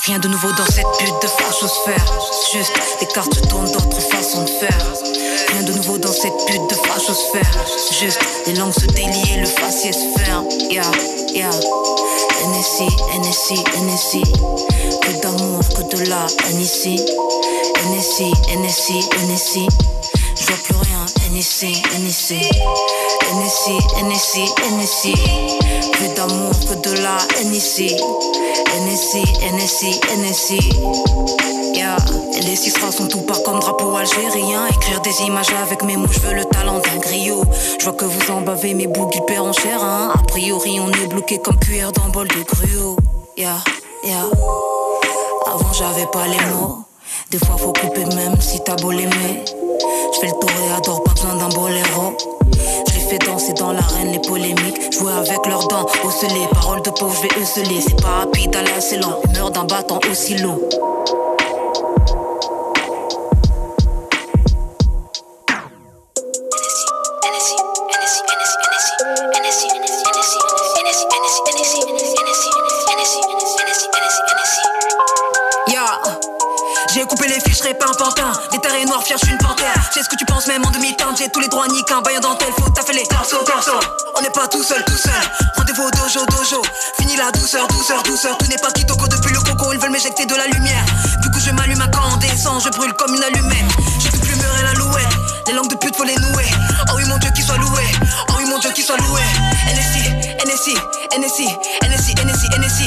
S3: Rien de nouveau dans cette pute de fachosphère. Juste, les cartes tournent d'autres façons de faire. Rien de nouveau dans cette pute de fachosphère. Juste, les langues se délient, le faciès ferme. Yeah, yeah. NSI, NSI, NSI. Que d'amour, que de la NSI. NSI, NSI, NSI. Je vois plus rien, NSC, NSC, NSC, NSC, NSC. Plus d'amour que de la NSC, NSC, NSC, NSC. Yeah. Les six sont tout par comme drapeau algérien. Écrire des images avec mes mots, je veux le talent d'un griot. Je vois que vous en bavez mes boucles hyper en chair. Hein. A priori, on est bloqué comme cuillère dans bol de gruau. Yeah, yeah. Avant, j'avais pas les mots. Des fois, faut couper même si t'as beau l'aimer. Je fais le toréador, pas besoin d'un boléro. Je les fais danser dans l'arène, les polémiques. Jouer avec leurs dents, osceler. Parole de pauvre, je vais. C'est pas rapide, à c'est lent. Humeur d'un battant aussi lourd. J'ai coupé les fiches, serai pas un pantin. Les terres et noir, fier, je une panthère. J'ai ce que tu penses même en demi-teinte. J'ai tous les droits niqués, un baillant dentelle. Faut taffer les torsos, torsos. On n'est pas tout seul, tout seul. Rendez-vous au dojo, dojo. Fini la douceur, douceur, douceur. Tout n'est pas kitoko depuis le coco. Ils veulent m'éjecter de la lumière. Du coup, je m'allume à incandescent. Je brûle comme une allumette. J'ai plus plumeur et la louette. Les langues de pute, faut les nouer. Oh oui, mon Dieu, qu'il soit loué. Oh oui, mon Dieu, qu'il soit loué. NSI, NSI, NSI, NSI, NSI, NSI,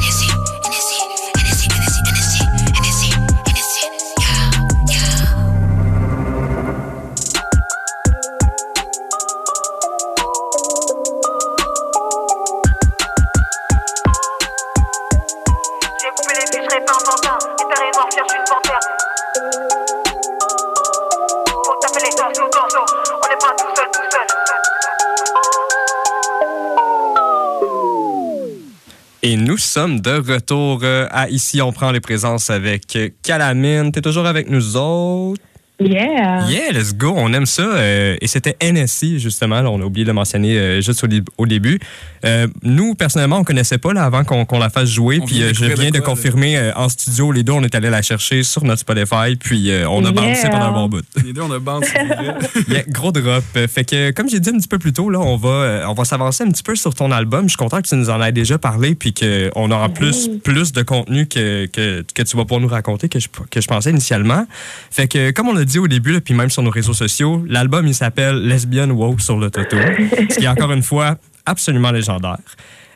S4: Nous sommes de retour euh, à Ici, on prend les présences avec Calamine. T'es toujours avec nous autres?
S11: Yeah.
S4: Yeah, let's go. On aime ça. euh, et c'était NSI, justement. Là, on a oublié de le mentionner euh, juste au, dé- au début. Euh, nous, personnellement, on connaissait pas là, avant qu'on la fasse jouer.
S5: On
S4: Puis euh, je viens de
S5: quoi,
S4: confirmer euh, en studio. Les deux, on est allé la chercher sur notre Spotify. Puis euh, on a
S11: Yeah.
S4: balancé pendant un bon bout.
S5: Les deux, on a vrai. <laughs>
S4: Yeah, gros drop. Fait que, comme j'ai dit un petit peu plus tôt, là, on va, on va s'avancer un petit peu sur ton album. Je suis content que tu nous en aies déjà parlé, puis qu'on aura plus, plus de contenu que, que, que tu vas pouvoir nous raconter que je, que je pensais initialement. Fait que, comme on l'a dit au début, là, puis même sur nos réseaux sociaux, l'album, il s'appelle Lesbian Woke sur le Toto, ce qui est encore une fois absolument légendaire.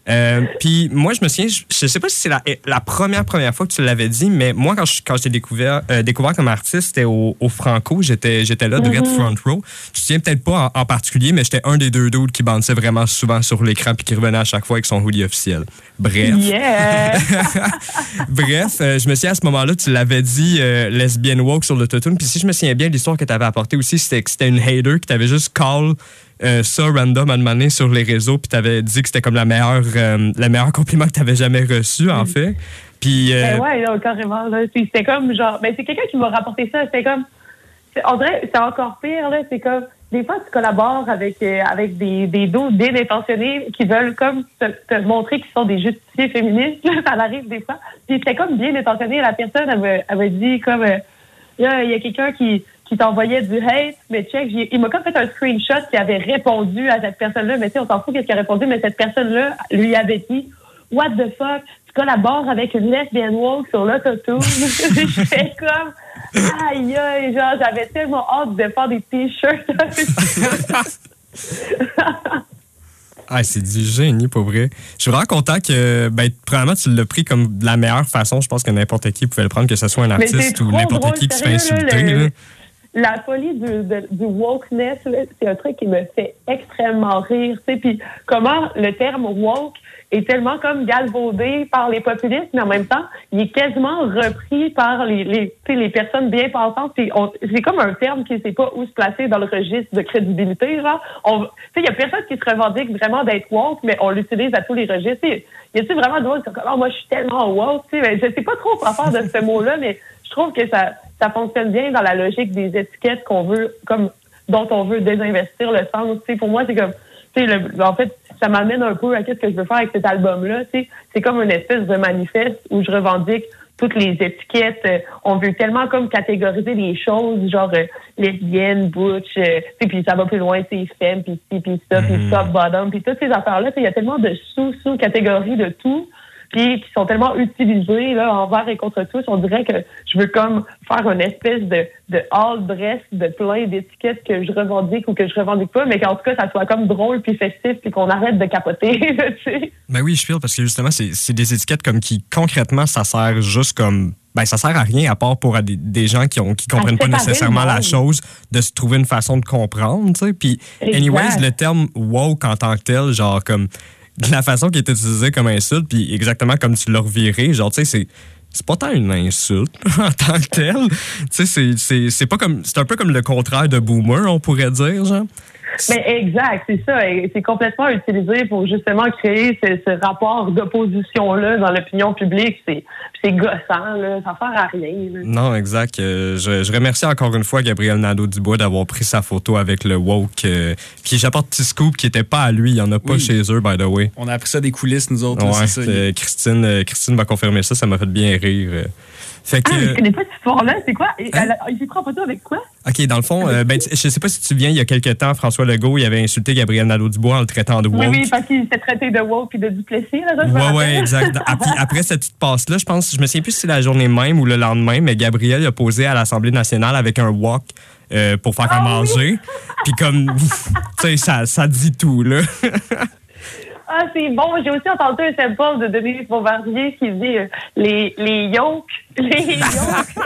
S4: Euh, puis moi, je me souviens, je, je sais pas si c'est la, la première première fois que tu l'avais dit, mais moi, quand je, quand j'ai découvert, euh, découvert comme artiste, c'était au, au Franco. J'étais, j'étais là, direct front row. Tu te souviens peut-être pas en, en particulier, mais j'étais un des deux dudes qui bandissait vraiment souvent sur l'écran puis qui revenait à chaque fois avec son hoodie officiel. Bref.
S11: Yeah. <laughs>
S4: Bref, euh, je me souviens à ce moment-là, tu l'avais dit euh, lesbienne woke sur l'autotune. Puis si je me souviens bien, l'histoire que tu avais apportée aussi, c'était que c'était une hater qui t'avait juste call euh, ça random à demander sur les réseaux. Puis t'avais dit que c'était comme la meilleure, euh, la meilleure compliment que t'avais jamais reçu, en fait. Puis. euh,
S11: Ben ouais, là, carrément. là. C'était comme genre. Ben, c'est quelqu'un qui m'a rapporté ça. C'était comme. On dirait c'est encore pire, là. C'est comme. Des fois, tu collabores avec, avec des, des dos bien intentionnés qui veulent comme te, te montrer qu'ils sont des justiciers féministes. Ça arrive des fois. Puis c'était comme bien intentionné. La personne avait, avait dit comme. Là, il y a quelqu'un qui, qui t'envoyait du hate, mais check, il m'a comme fait un screenshot qui avait répondu à cette personne-là. Mais tu sais, on s'en fout qu'est-ce qu'il a répondu, mais cette personne-là lui avait dit What the fuck? Tu collabores avec une lesbienne woke sur l'autotune? <laughs> J'étais comme Aïe aïe, genre j'avais tellement hâte de faire des t-shirts. <laughs>
S4: Ah, c'est du génie, pour vrai. Je suis vraiment content que, ben, premièrement, tu l'as pris comme de la meilleure façon. Je pense que n'importe qui pouvait le prendre, que ce soit un artiste ou n'importe qui qui se fait insulter.
S11: le-. La folie du, de- du wokeness, c'est un truc qui me fait extrêmement rire. Puis comment le terme woke est tellement comme galvaudé par les populistes, mais en même temps, il est quasiment repris par les, les, les personnes bien pensantes. C'est comme un terme qui ne sait pas où se placer dans le registre de crédibilité. Il n'y a personne qui se revendique vraiment d'être woke, mais on l'utilise à tous les registres. Sais, Y a-t-il vraiment de sont comme, Ah, moi, je suis tellement woke? Ben, je sais pas trop quoi faire de ce mot-là, mais trouve que ça, ça fonctionne bien dans la logique des étiquettes qu'on veut, comme, dont on veut désinvestir le sens. Tu sais, pour moi, c'est comme, tu sais, le- en fait, ça m'amène un peu à ce que je veux faire avec cet album-là. C'est comme une espèce de manifeste où je revendique toutes les étiquettes. euh, on veut tellement comme catégoriser les choses, genre euh, lesbienne, butch, euh, puis ça va plus loin, c'est femme, puis ci, puis ça, puis top, bottom, puis toutes ces affaires-là. Il y a tellement de sous-sous-catégories de tout puis qui sont tellement utilisés là, envers et contre tous. On dirait que je veux comme faire une espèce de, de all dress de plein d'étiquettes que je revendique ou que je revendique pas, mais qu'en tout cas, ça soit comme drôle puis festif puis qu'on arrête de capoter, <laughs> tu sais.
S4: Ben oui, je feel parce que justement, c'est des étiquettes comme qui, concrètement, ça sert juste comme. Ben, ça sert à rien à part pour à des, des gens qui ont qui comprennent pas nécessairement la chose, de se trouver une façon de comprendre, tu sais. Puis, anyways, le terme woke en tant que tel, genre comme de la façon qui est utilisée comme insulte, puis exactement comme tu l'as reviré, genre, tu sais, c'est. C'est pas tant une insulte <laughs> en tant que tel. Tu sais, c'est pas comme. C'est un peu comme le contraire de boomer, on pourrait dire, genre.
S11: Mais exact, c'est ça. C'est complètement utilisé pour justement créer ce, ce rapport d'opposition-là dans l'opinion publique. C'est c'est gossant, là. Ça sert à rien. là.
S4: Non, exact. Euh, je, je remercie encore une fois Gabriel Nadeau-Dubois d'avoir pris sa photo avec le woke. euh, puis j'apporte petit scoop qui était pas à lui. Il y en a pas
S5: Oui.
S4: chez eux, by the way.
S5: On a appris ça des coulisses, nous autres.
S4: Ouais,
S5: ça.
S4: euh, Christine, euh, Christine m'a confirmé ça. Ça m'a fait bien rire. Fait que,
S11: Ah, mais je
S4: euh,
S11: connais pas cette histoire-là? C'est quoi? Et
S4: Hein?
S11: elle s'est pris en photo avec quoi?
S4: OK, dans le fond, euh, ben, je sais pas si tu te souviens, il y a quelques temps, François Legault, il avait insulté Gabriel Nadeau-Dubois en le traitant de woke.
S11: Oui, oui, parce qu'il s'était traité de woke puis de duplessis, là, rappelle.
S4: ouais, exact. <laughs> Ah, après cette petite passe-là, je pense, je me souviens plus si c'est la journée même ou le lendemain, mais Gabriel a posé à l'Assemblée nationale avec un wok euh, pour faire à manger. Puis comme, <laughs> tu sais, ça, ça dit tout, là. <laughs>
S11: Ah, c'est bon. J'ai aussi entendu un sample de Denise Bombardier qui dit euh, les, les yolks. <laughs> Les yolks.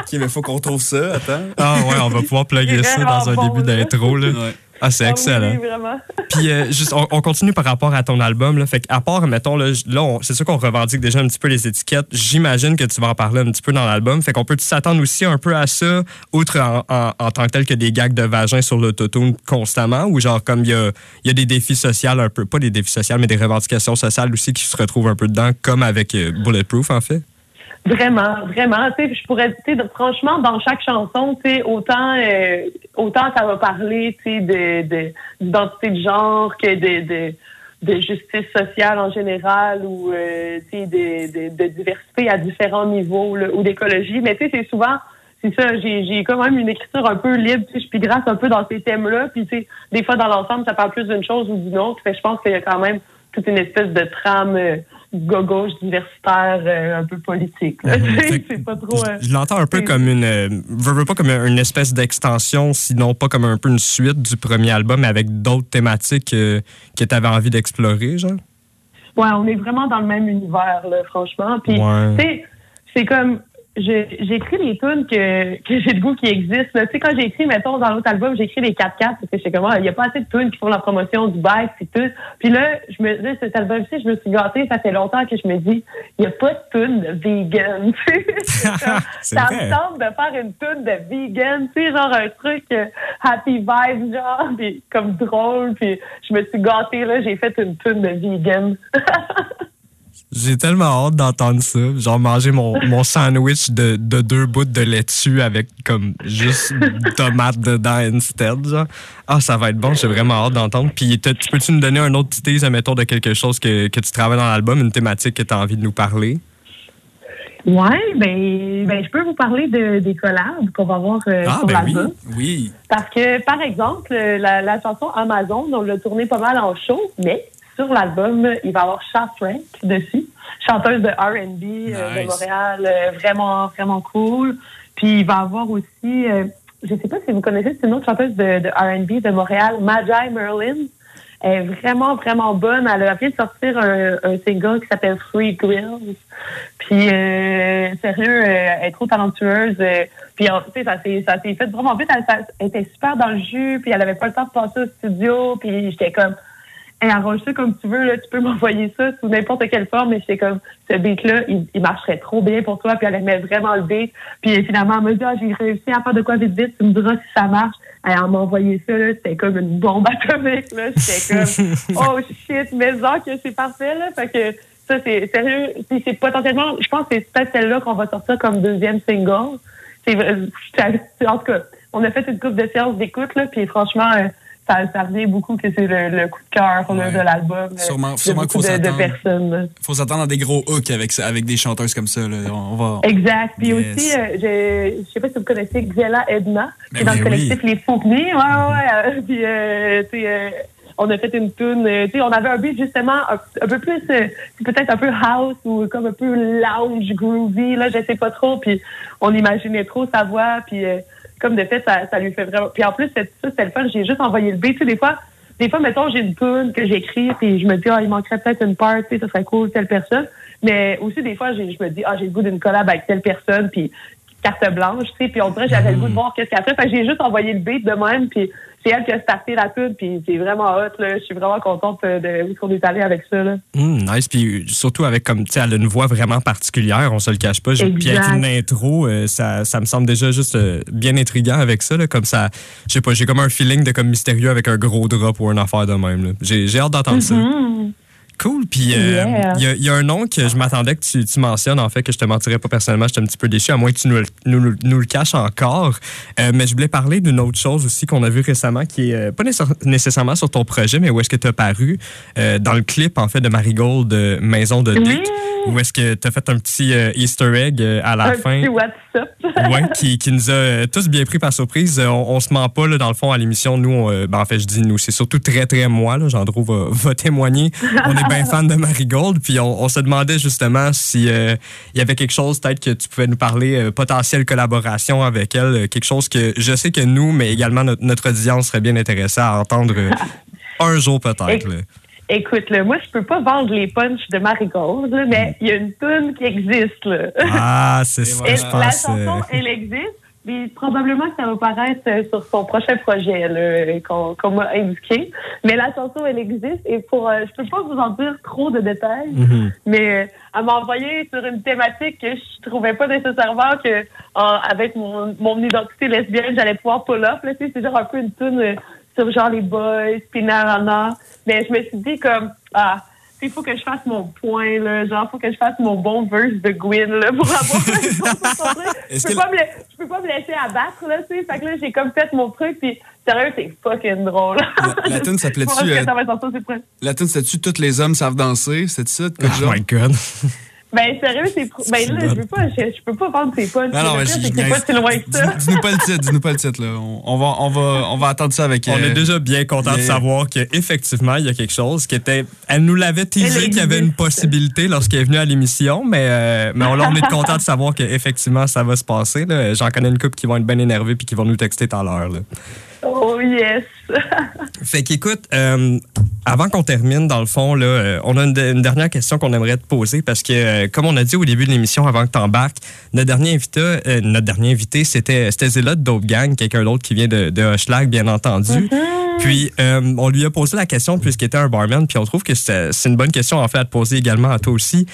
S5: OK, mais faut qu'on trouve ça. Attends.
S4: Ah ouais, on va pouvoir plugger ça dans un début d'intro, là.
S5: Ouais.
S4: Ah, c'est
S11: Ah oui,
S4: excellent.
S11: oui, vraiment. <laughs>
S4: Puis euh, juste, on, on continue par rapport à ton album. Là. Fait à part, mettons, là, là c'est sûr qu'on revendique déjà un petit peu les étiquettes. J'imagine que tu vas en parler un petit peu dans l'album. Fait qu'on peut s'attendre aussi un peu à ça, outre en, en- en tant que tel que des gags de vagin sur l'autotune constamment, ou genre comme il y a, y a des défis sociaux un peu, pas des défis sociaux, mais des revendications sociales aussi qui se retrouvent un peu dedans, comme avec euh, Bulletproof, en fait?
S11: Vraiment, vraiment. Tu sais, je pourrais, tu sais, franchement, dans chaque chanson, tu sais, autant, euh, autant ça va parler, tu sais, de, de, d'identité de genre que de, de, de justice sociale en général ou, euh, tu sais, de, de, diversité à différents niveaux, là, ou d'écologie. Mais tu sais, c'est souvent, c'est ça, j'ai, j'ai quand même une écriture un peu libre, tu sais, je pigrasse un peu dans ces thèmes-là, puis tu sais, des fois, dans l'ensemble, ça parle plus d'une chose ou d'une autre. Fait je pense qu'il y a quand même toute une espèce de trame euh, gauche diversitaire euh, un peu politique. <laughs> c'est pas trop. euh,
S4: Je l'entends un peu comme une. euh, veux pas comme une espèce d'extension, sinon pas comme un peu une suite du premier album, mais avec d'autres thématiques euh, que tu avais envie d'explorer, genre?
S11: Ouais, on est vraiment dans le même univers, là, franchement. Puis,
S4: Ouais.
S11: tu sais, c'est comme. Je- J'écris les tunes que, que j'ai le goût qui existent. là. Tu sais, quand j'ai écrit, mettons, dans l'autre album, j'ai écrit les 4-4 parce que j'étais comme, ah, il n'y a pas assez de tunes qui font la promotion du bike puis tout. Puis là, je me dis, cet album-ci, je me suis gâtée. Ça fait longtemps que je me dis, il n'y a pas de tune de vegan. <laughs> sais. <laughs> Ça
S4: vrai.
S11: me tente de faire une tune de vegan, tu sais, genre un truc euh, happy vibe, genre, puis comme drôle. Puis je me suis gâtée, là, j'ai fait une tune de vegan. <laughs>
S4: J'ai tellement hâte d'entendre ça. Genre manger mon, mon sandwich de, de deux bouts de laitue avec comme juste tomate dedans instead. Genre. Ah, ça va être bon. J'ai vraiment hâte d'entendre. Puis peux-tu nous donner un autre petit tease, admettons, de quelque chose que, que tu travailles dans l'album, une thématique que tu as envie de nous parler?
S11: Ouais, ben, ben je peux vous parler de, des collabs qu'on va voir euh,
S4: Ah,
S11: sur
S4: ben oui.
S5: Oui.
S11: Parce que, par exemple, la, la chanson Amazon, on l'a tournée pas mal en show, mais sur l'album, il va y avoir Chat Frank dessus, chanteuse de R&B euh, de. Montréal, euh, vraiment, vraiment cool. Puis il va y avoir aussi, euh, je sais pas si vous connaissez, c'est une autre chanteuse de, de R&B de Montréal, Magi Merlin. Elle est vraiment, vraiment bonne. Elle a vient de sortir un, un single qui s'appelle Free Grills. Puis, euh, sérieux, elle est trop talentueuse. puis, tu sais, ça s'est ça s'est fait vraiment vite. Elle, elle était super dans le jus. Puis, elle avait pas le temps de passer au studio. Puis, j'étais comme, hey, arrange ça comme tu veux. Là, tu peux <laughs> m'envoyer ça sous n'importe quelle forme. Mais j'étais comme, ce beat-là, il, il marcherait trop bien pour toi. Puis, elle aimait vraiment le beat. Puis, finalement, elle m'a dit, ah, j'ai réussi à faire de quoi vite, vite. Tu me diras si ça marche. Elle m'a envoyé ça. là, C'était comme une bombe atomique. là. J'étais comme, <laughs> oh shit, mais genre que c'est parfait. Là. Fait que, ça, c'est sérieux. C'est c'est potentiellement, je pense que c'est peut-être celle-là qu'on va sortir comme deuxième single. C'est c'est- En tout cas, on a fait une coupe de séances d'écoute, là, puis franchement, euh, ça, ça revient beaucoup que c'est le, le coup de cœur
S5: Ouais.
S11: de l'album.
S5: Sûrement-
S11: de
S5: sûrement qu'il faut s'attendre. Faut s'attendre à des gros hooks avec, avec des chanteuses comme ça. Là. On, va...
S11: Exact. Puis
S5: Yes.
S11: aussi, euh, je, sais pas si vous connaissez Xela Edna, qui est dans
S5: Ben
S11: le collectif Les Fournis. Ouais, ouais, ouais. euh, Puis, euh, tu sais, euh, on a fait une tune. tu sais, on avait un beat justement un, un peu plus, peut-être un peu house ou comme un peu lounge, groovy. Là, je sais pas trop. Puis, on imaginait trop sa voix. Puis, comme de fait, ça, ça lui fait vraiment. Puis en plus, ça, c'était le fun. J'ai juste envoyé le beat. Tu sais, des fois, des fois, mettons, j'ai une tune que j'écris, puis je me dis, ah, il manquerait peut-être une part, tu sais, ça serait cool, telle personne. Mais aussi, des fois, je me dis, ah, j'ai le goût d'une collab avec telle personne, puis carte blanche, tu sais, puis on dirait j'avais le goût de voir qu'est-ce qu'elle fait. Fait que j'ai juste envoyé le beat de même, puis c'est elle qui a starté la tune, puis c'est vraiment hot, là. Je suis vraiment contente euh, de où qu'on est allé avec ça, là.
S4: Hum, nice. Puis surtout avec comme, tu sais, elle a une voix vraiment particulière, on se le cache pas. Puis avec une intro, euh, ça, ça me semble déjà juste euh, bien intriguant avec ça. Là, comme ça, je sais pas, j'ai comme un feeling de comme mystérieux avec un gros drop ou une affaire de même. J'ai j'ai hâte d'entendre ça. Cool. Puis euh, il
S11: Yeah.
S4: y, a- il y a un nom que je m'attendais que tu, tu mentionnes, en fait, que je te mentirais pas personnellement. J'étais un petit peu déçu, à moins que tu nous, le- nous, nous- le caches encore. Euh, mais je voulais parler d'une autre chose aussi qu'on a vu récemment, qui est euh, pas nécessaire- nécessairement sur ton projet, mais où est-ce que tu as paru dans le clip, en fait, de Marigold, Maison de Duc.
S11: Oui.
S4: Où est-ce que tu as fait un petit Easter egg à la
S11: un
S4: fin?
S11: petit <laughs>
S4: Ouais, qui, qui nous a euh, tous bien pris par surprise. Euh, On, on se ment pas, là, dans le fond, à l'émission. Nous, on, euh, ben, en fait, je dis nous, c'est surtout très, très moi. Là, Jean-Dro va, <laughs> va témoigner. On est bien fan de Marigold. Puis on, on se demandait justement si euh, il y avait quelque chose, peut-être que tu pouvais nous parler, euh, potentielle collaboration avec elle. quelque chose que je sais que nous, mais également notre, notre audience serait bien intéressée à entendre euh, <laughs> un jour peut-être.
S11: Écoute, là, moi, je peux pas vendre les punchs de Marigold, là, mais il y a une tune qui existe, là.
S4: Ah, c'est ça,
S11: Et
S4: je
S11: la
S4: pense.
S11: chanson,
S4: euh,
S11: elle existe, mais probablement que ça va paraître euh, sur son prochain projet là, qu'on m'a indiqué. Mais la chanson, elle existe et pour, euh, je peux pas vous en dire trop de détails,
S4: Mhm.
S11: mais euh, elle m'a envoyé sur une thématique que je trouvais pas nécessairement que en- avec mon, mon identité lesbienne, j'allais pouvoir pull up. Là, tu sais, c'est genre un peu une tune euh, sur genre les boys, puis nanana. Mais je me suis dit comme ah. Il faut que je fasse mon point, là. Genre, faut que je fasse mon bon verse de Gwyn, là, pour avoir <laughs> je peux,
S5: que-
S11: pas me, je peux pas me laisser abattre, là, tu sais. Fait que là, j'ai comme fait mon truc, puis sérieux, c'est fucking drôle.
S5: La, la tune <laughs> s'appelait-tu... euh,
S11: c'est
S5: la tune, c'était-tu Tous les hommes savent danser? C'était ça? de quoi de
S4: Oh
S5: genre?
S4: my God. <laughs>
S11: Ben, sérieux, c'est. pr- Ben, là, je peux pas, je, je peux pas vendre ces punchs.
S5: Non, mais je-
S11: c'est
S5: je-
S11: c'est pas si loin que ça.
S5: Dis- Dis-nous pas le titre, dis-nous pas le titre, là. On, on va, on, va, on va attendre ça avec...
S4: On
S5: euh,
S4: est déjà bien content de savoir qu'effectivement, il y a quelque chose qui était. Elle nous l'avait teasé
S11: Elle
S4: qu'il y avait une possibilité lorsqu'elle est venue à l'émission, mais, euh, mais on, là, on est content de savoir qu'effectivement, ça va se passer. là. J'en connais une couple qui vont être bien énervés puis qui vont nous texter tout à l'heure. là.
S11: Oh, yes. <laughs>
S4: Fait qu'écoute, euh, avant qu'on termine, dans le fond, là, euh, on a une, une dernière question qu'on aimerait te poser parce que, euh, comme on a dit au début de l'émission, avant que tu embarques, notre dernier invité, euh, notre dernier invité c'était Zilla de Dope Gang, quelqu'un d'autre qui vient de, de Hochelag, bien entendu. Puis, euh, on lui a posé la question puisqu'il était un barman, puis on trouve que c'est une bonne question, en fait, à te poser également à toi aussi.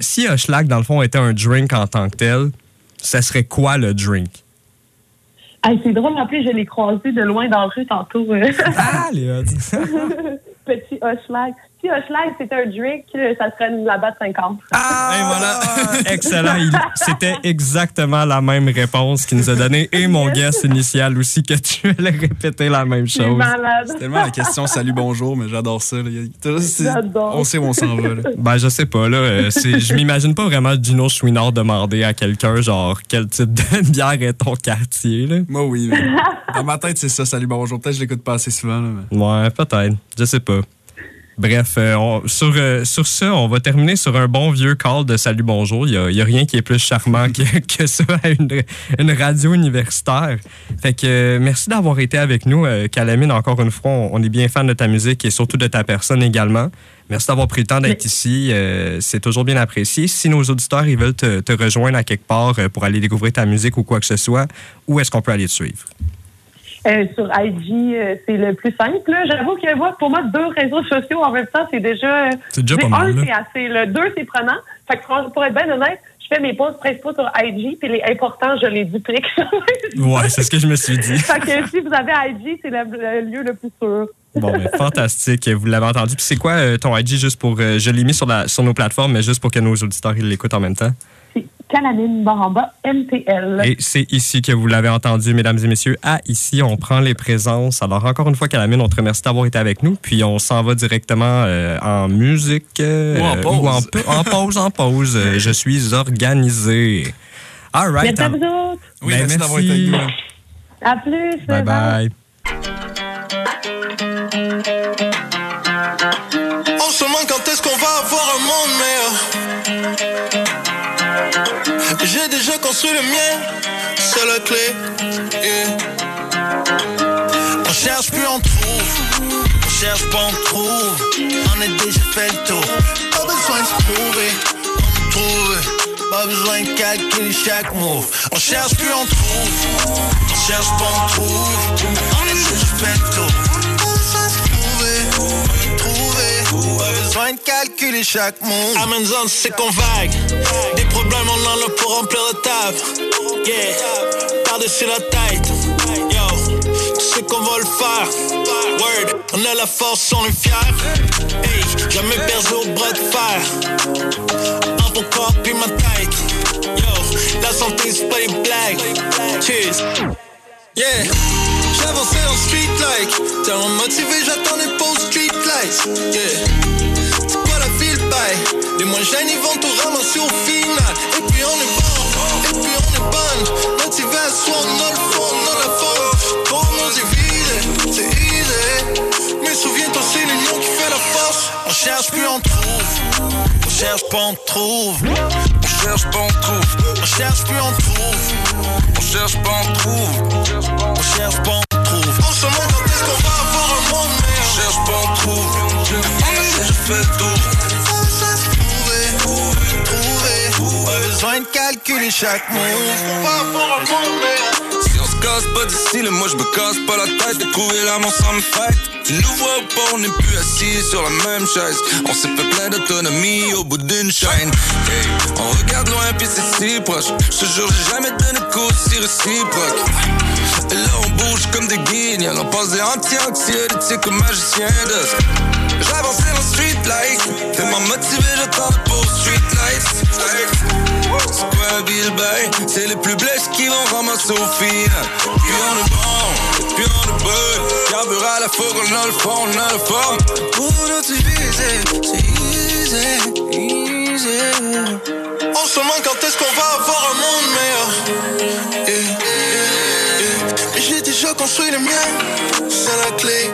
S4: Si Hochelag, dans le fond, était un drink en tant que tel, ça serait quoi le drink?
S11: Hey, c'est drôle, en plus, je l'ai croisé de loin dans la rue tantôt. euh.
S4: Ah, Léa! <laughs>
S11: Petit Hochelag. Si Hochelag, c'était un drink, euh, ça serait la batte 50.
S4: Ah,
S5: Et voilà. <laughs>
S4: Excellent. C'était exactement la même réponse qu'il nous a donnée. Et mon guest initial aussi, que tu <laughs> allais répéter la même chose.
S5: C'est tellement la question salut, bonjour, mais j'adore ça.
S11: J'adore.
S5: On sait où on s'en va. Là.
S4: Ben, je sais pas, là. euh, Je m'imagine pas vraiment Gino Chouinard demander à quelqu'un, genre, quel type de <laughs> bière est ton quartier, là.
S5: Moi, oui. mais Dans ma tête, c'est ça, salut, bonjour. Peut-être que je l'écoute pas assez souvent. Là, mais-
S4: Ouais, peut-être. Je sais pas. Bref, euh, on- sur, euh, sur ça, on va terminer sur un bon vieux call de salut bonjour. Il n'y a, rien qui est plus charmant que, <laughs> que ça à une, une radio universitaire. Fait que euh, merci d'avoir été avec nous, Calamine. Encore une fois, on, on est bien fan de ta musique et surtout de ta personne également. Merci d'avoir pris le temps d'être ici. C'est toujours bien apprécié. Si nos auditeurs ils veulent te, te rejoindre à quelque part pour aller découvrir ta musique ou quoi que ce soit, où est-ce qu'on peut aller te suivre?
S11: Euh, sur IG, euh, c'est le plus simple. J'avoue que moi, pour moi, deux réseaux sociaux en même temps, c'est déjà.
S4: C'est déjà pas
S11: un,
S4: mal, là.
S11: c'est assez. Le deux, c'est prenant. Fait que pour être bien honnête, je fais mes posts principaux sur IG, puis les importants, je les duplique. <laughs>
S4: Ouais, c'est ce que je me suis dit.
S11: fait que si vous avez IG, c'est le, le lieu le plus sûr.
S4: Bon, mais fantastique. Vous l'avez entendu. Puis c'est quoi euh, ton IG juste pour. euh, je l'ai mis sur, la, sur nos plateformes, mais juste pour que nos auditeurs l'écoutent en même temps?
S11: Calamine Baramba MTL.
S4: Et c'est ici que vous l'avez entendu, mesdames et messieurs. À ici, on prend les présences. Alors, encore une fois, Calamine, on te remercie d'avoir été avec nous. Puis, on s'en va directement euh, en musique. euh,
S5: Ou en pause.
S4: ou en, pause, en pause. <laughs> Je suis organisé. All right.
S11: Merci à vous autres.
S5: Oui,
S4: Ben,
S5: merci d'avoir été avec nous.
S11: À plus.
S4: Bye bye.
S9: J'ai déjà construit le mien, c'est la clé. On cherche plus, on trouve. On cherche pas, on trouve. On a déjà fait le. Pas besoin de se prouver, on trouve. Pas besoin de calculer chaque move. On cherche plus, on trouve. On cherche pas, on trouve. On a déjà fait le. Pas besoin de se prouver, on. Pas besoin de calculer chaque move. Amazon, c'est qu'on vague. Des pour remplir la table. Yeah, par-dessus la tête. Yo, tu sais qu'on va le faire. Word, on a la force, on est fiers. Hey, jamais perdu au bras de fer. Un bon corps, puis ma tête. Yo, la santé, c'est pas des blagues. Cheers. Yeah, j'avançais en street like. Tellement motivé, j'attendais pour street lights. Yeah. Les moins jeunes ils vont tout ramasser au final. Et puis on est bon, et puis on est bonne. Motivation, on a le fond, on a la force Pour nous diviser, c'est easy. Mais souviens-toi c'est l'union qui fait la force. On cherche plus on trouve. On cherche pas on trouve. On cherche pas on trouve. On cherche plus on trouve. On cherche pas on trouve. On cherche pas on trouve. On se demande quand est-ce qu'on va avoir un monde meilleur On cherche pas on trouve. On a déjà besoin de calculer chaque move. On va avoir un monde meilleur.
S13: Si on se casse pas d'ici, là, moi je me casse pas la tête de trouver l'amour sans me fight. Tu nous vois pas, on n'est plus assis sur la même chaise. On s'est fait plein d'autonomie au bout d'une chaîne. Hey, on regarde loin puis c'est si proche. Je te jure, j'ai jamais donné de coup si réciproque. Et là on bouge comme des guignols, on passe des anti-anxiolytiques comme magicien d'os. J'avance dans le street light, tellement motivé, j'attends pour street lights. C'est bill? C'est les plus blesses qui vont ramasser au final. Puis on est bon, puis on est bon. Carbure à la fougue, on a le fond, on a le fond. Pour nous diviser, c'est easy, easy.
S9: On se demande quand est-ce qu'on va avoir un monde meilleur? J'ai déjà construit le mien, c'est la clé.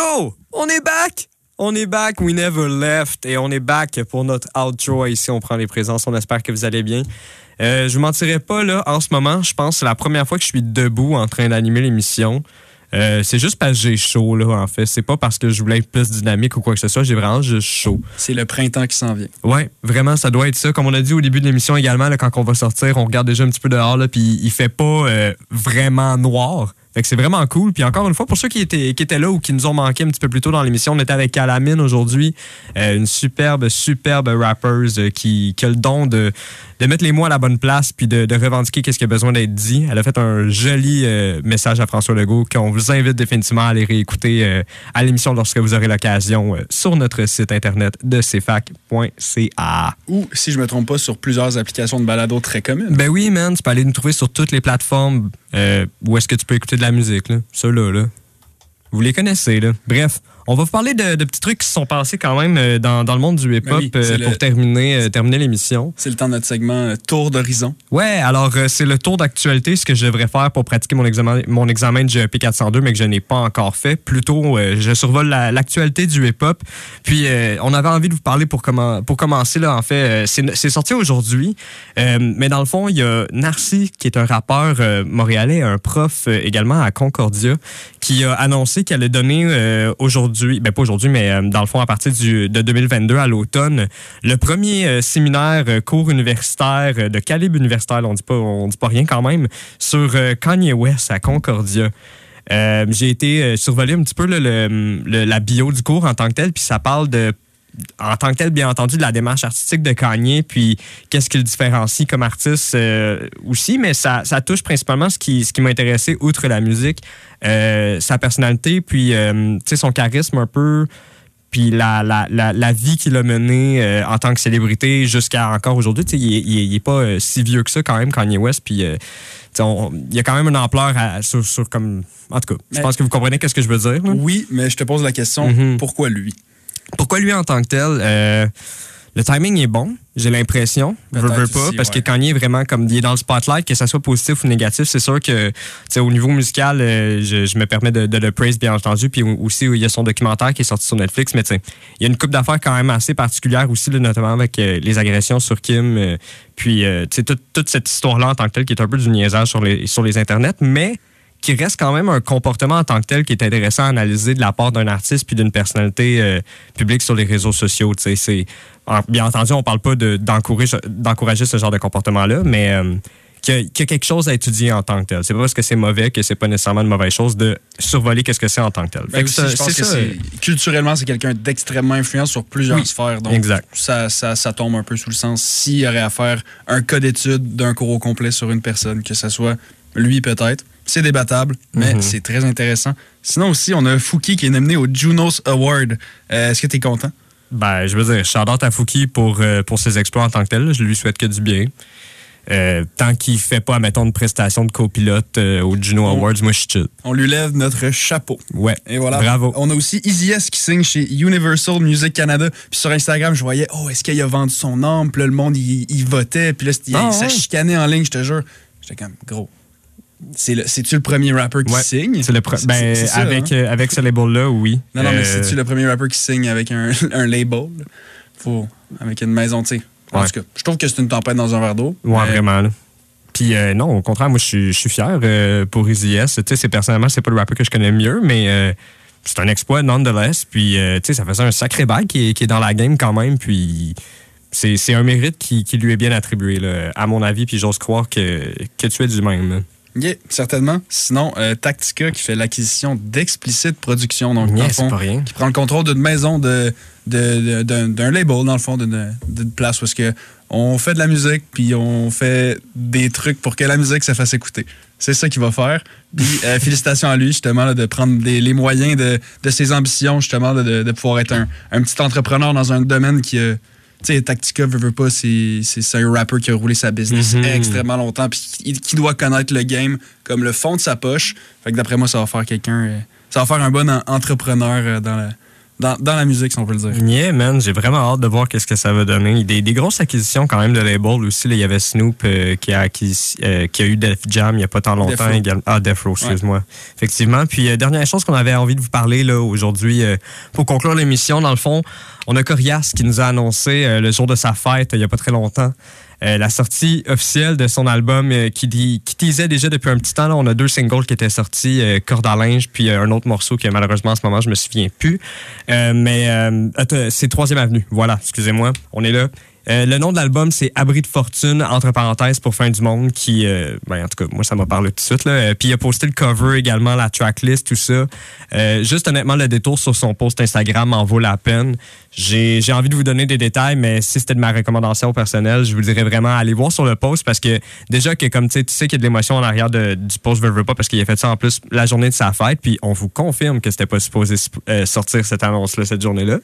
S4: Yo, on est back! On est back, we never left. Et on est back pour notre outro. Ici, on prend les présences. On espère que vous allez bien. Euh, je vous mentirai pas, là, en ce moment, je pense que c'est la première fois que je suis debout en train d'animer l'émission. Euh, c'est juste parce que j'ai chaud, là, en fait. C'est pas parce que je voulais être plus dynamique ou quoi que ce soit. J'ai vraiment juste chaud.
S5: C'est le printemps qui s'en vient.
S4: Ouais, vraiment, ça doit être ça. Comme on a dit au début de l'émission également, là, quand on va sortir, on regarde déjà un petit peu dehors, là, puis il fait pas euh, vraiment noir. Fait que c'est vraiment cool. Puis encore une fois, pour ceux qui étaient, qui étaient là ou qui nous ont manqué un petit peu plus tôt dans l'émission, on était avec Calamine aujourd'hui, euh, une superbe, superbe rappeuse euh, qui, qui a le don de, de mettre les mots à la bonne place puis de, de revendiquer qu'est-ce qui a besoin d'être dit. Elle a fait un joli euh, message à François Legault qu'on vous invite définitivement à aller réécouter à l'émission lorsque vous aurez l'occasion sur notre site internet de cfac.ca.
S5: Ou, si je me trompe pas, sur plusieurs applications de balado très communes.
S4: Ben oui, man, tu peux aller nous trouver sur toutes les plateformes où est-ce que tu peux écouter de la musique, là. Ceux-là, là. Vous les connaissez, là. Bref, on va vous parler de, de petits trucs qui se sont passés quand même euh, dans, dans le monde du hip-hop
S5: Ben oui,
S4: euh,
S5: le-
S4: pour terminer, euh, terminer l'émission.
S5: C'est le temps de notre segment euh, Tour d'horizon.
S4: Ouais, alors c'est le tour d'actualité, ce que je devrais faire pour pratiquer mon examen, mon examen de GEP 402, mais que je n'ai pas encore fait. Plutôt, je survole la- l'actualité du hip-hop. Puis, on avait envie de vous parler pour, commen- pour commencer, là, en fait. c'est sorti aujourd'hui, mais dans le fond, il y a Narcy, qui est un rappeur montréalais, un prof également à Concordia, qui a annoncé qu'elle a donné euh, aujourd'hui, ben pas aujourd'hui, mais euh, dans le fond à partir du, de 2022 à l'automne, le premier euh, séminaire cours universitaire de calibre universitaire, on dit pas, on dit pas rien quand même, sur Kanye West à Concordia. J'ai été survoler un petit peu le- la bio du cours en tant que tel, puis ça parle de en tant que tel, bien entendu, de la démarche artistique de Kanye, puis qu'est-ce qui le différencie comme artiste euh, aussi, mais ça, ça touche principalement ce qui, ce qui m'a intéressé, outre la musique, euh, sa personnalité, puis euh, son charisme un peu, puis la, la, la, la vie qu'il a menée euh, en tant que célébrité jusqu'à encore aujourd'hui. Il, est- il est- il est pas si vieux que ça quand même, Kanye West, puis il y a quand même une ampleur à- sur, sur comme... En tout cas, je pense que vous comprenez qu'est-ce que je veux dire. là.
S5: Oui, mais je te pose la question,
S4: Mhm.
S5: pourquoi lui?
S4: Pourquoi lui en tant que tel? Euh, le timing est bon, j'ai l'impression. Veux pas,
S5: aussi,
S4: parce
S5: ouais.
S4: que Kanye est vraiment comme il est dans le spotlight, que ça soit positif ou négatif, c'est sûr que au niveau musical, euh, je, je me permets de, de le praise bien entendu. Puis aussi, il y a son documentaire qui est sorti sur Netflix, mais il y a une coupe d'affaires quand même assez particulière aussi, là, notamment avec euh, les agressions sur Kim. euh, puis euh, toute cette histoire-là en tant que telle qui est un peu du niaisage sur les, sur les internets, mais qui reste quand même un comportement en tant que tel qui est intéressant à analyser de la part d'un artiste puis d'une personnalité euh, publique sur les réseaux sociaux. C'est, bien entendu, on parle pas de- d'encourager, d'encourager ce genre de comportement-là, mais euh, qu'il y, a- qu'il y a quelque chose à étudier en tant que tel. C'est pas parce que c'est mauvais que c'est pas nécessairement une mauvaise chose de survoler qu'est-ce que c'est en tant que tel.
S5: Ben
S4: Fait que
S5: aussi,
S4: ça-
S5: je pense
S4: c'est
S5: que
S4: ça.
S5: c'est culturellement, c'est quelqu'un d'extrêmement influent sur plusieurs
S4: Oui,
S5: sphères. Donc,
S4: exact.
S5: Ça, ça, ça tombe un peu sous le sens s'il y aurait à faire un cas d'étude d'un cours au complet sur une personne, que ce soit lui peut-être. C'est débattable, mais
S4: Mhm.
S5: c'est très intéressant. Sinon aussi, on a Fouki qui est nominé au Junos Award. Euh, Est-ce que tu es content?
S4: Ben, je veux dire, shout out à Fouki pour, euh, pour ses exploits en tant que tel. Je lui souhaite que du bien. Euh, tant qu'il fait pas, mettons, une prestation de copilote euh, au Juno Awards, moi, je suis chill.
S5: On lui lève notre chapeau.
S4: Ouais.
S5: Et voilà.
S4: Bravo.
S5: On a aussi Easy S qui signe chez Universal Music Canada. Puis sur Instagram, je voyais, oh, est-ce qu'il a vendu son âme? Puis là, le monde, il, il votait. Puis là, c'était-
S4: Ah,
S5: il s'est
S4: ouais.
S5: chicané en ligne, je te jure. J'étais comme, gros. C'est-tu le premier rapper qui
S4: Ouais.
S5: signe?
S4: C'est le pre- ben,
S5: c'est ça,
S4: avec,
S5: hein?
S4: euh, avec ce label-là, oui.
S5: Non, non, mais
S4: Euh,
S5: c'est-tu le premier rapper qui signe avec un, <laughs> un label? Faut, avec une maison, tu sais. En
S4: Ouais.
S5: tout cas, je trouve que c'est une tempête dans un verre d'eau.
S4: Ouais,
S5: Mais-
S4: vraiment. là. Puis euh, non, au contraire, moi, je suis- fier euh, pour Easy S. Tu sais, personnellement, c'est pas le rapper que je connais mieux, mais c'est un exploit nonetheless. Puis, tu sais, ça faisait un sacré bail qui est, qui est dans la game quand même. Puis, c'est c'est un mérite qui, qui lui est bien attribué, là, à mon avis. Puis, j'ose croire que, que tu es du même.
S5: Yeah, certainement. Sinon, euh, Tactica qui fait l'acquisition d'Explicit Production. Donc,
S4: Yeah,
S5: fond,
S4: pas rien.
S5: qui prend le contrôle d'une maison de, de- de- d'un, label, dans le fond, d'une, d'une place où est-ce que on fait de la musique, puis on fait des trucs pour que la musique se fasse écouter. C'est ça qu'il va faire. Puis, euh, <laughs> félicitations à lui, justement, là, de prendre des- les moyens de, de ses ambitions, justement, de, de- de pouvoir être un, un petit entrepreneur dans un domaine qui a. Tu sais, Tactica, veut, veut pas, c'est, un rapper qui a roulé sa business
S4: Mhm.
S5: extrêmement longtemps, puis qui, qui doit connaître le game comme le fond de sa poche. Fait que d'après moi, ça va faire quelqu'un. euh, ça va faire un bon en- entrepreneur euh, dans la, dans, dans la musique, si on peut le dire.
S4: Yeah, man, j'ai vraiment hâte de voir qu'est-ce que ça va donner. Des, des grosses acquisitions quand même de label aussi. là. Il y avait Snoop euh, qui, a acquis- euh, qui a eu Def Jam il y a pas tant longtemps également. Ah, Death Row, excuse-moi. Effectivement. Puis, euh, dernière chose qu'on avait envie de vous parler là aujourd'hui pour conclure l'émission, dans le fond, on a Corias qui nous a annoncé le jour de sa fête, il y a pas très longtemps, euh, la sortie officielle de son album euh, qui, dit- qui teasait déjà depuis un petit temps. Là, on a deux singles qui étaient sortis, euh, Corde à linge, puis euh, un autre morceau que malheureusement en ce moment je me souviens plus. Euh, mais c'est Troisième Avenue. Voilà, excusez-moi, on est là. Euh, le nom de l'album, c'est Abri de fortune, entre parenthèses, pour Fin du Monde, qui, euh, ben, en tout cas, moi, ça m'a parlé tout de suite. Là. Euh, Puis il a posté le cover également, la tracklist, tout ça. Juste honnêtement, le détour sur son post Instagram en vaut la peine. J'ai envie de vous donner des détails, mais si c'était de ma recommandation personnelle, je vous dirais vraiment aller voir sur le post parce que déjà que comme tu sais, qu'il y a de l'émotion en arrière du post veux, veux pas parce qu'il a fait ça en plus la journée de sa fête, puis on vous confirme que c'était pas supposé sortir cette annonce-là cette journée-là.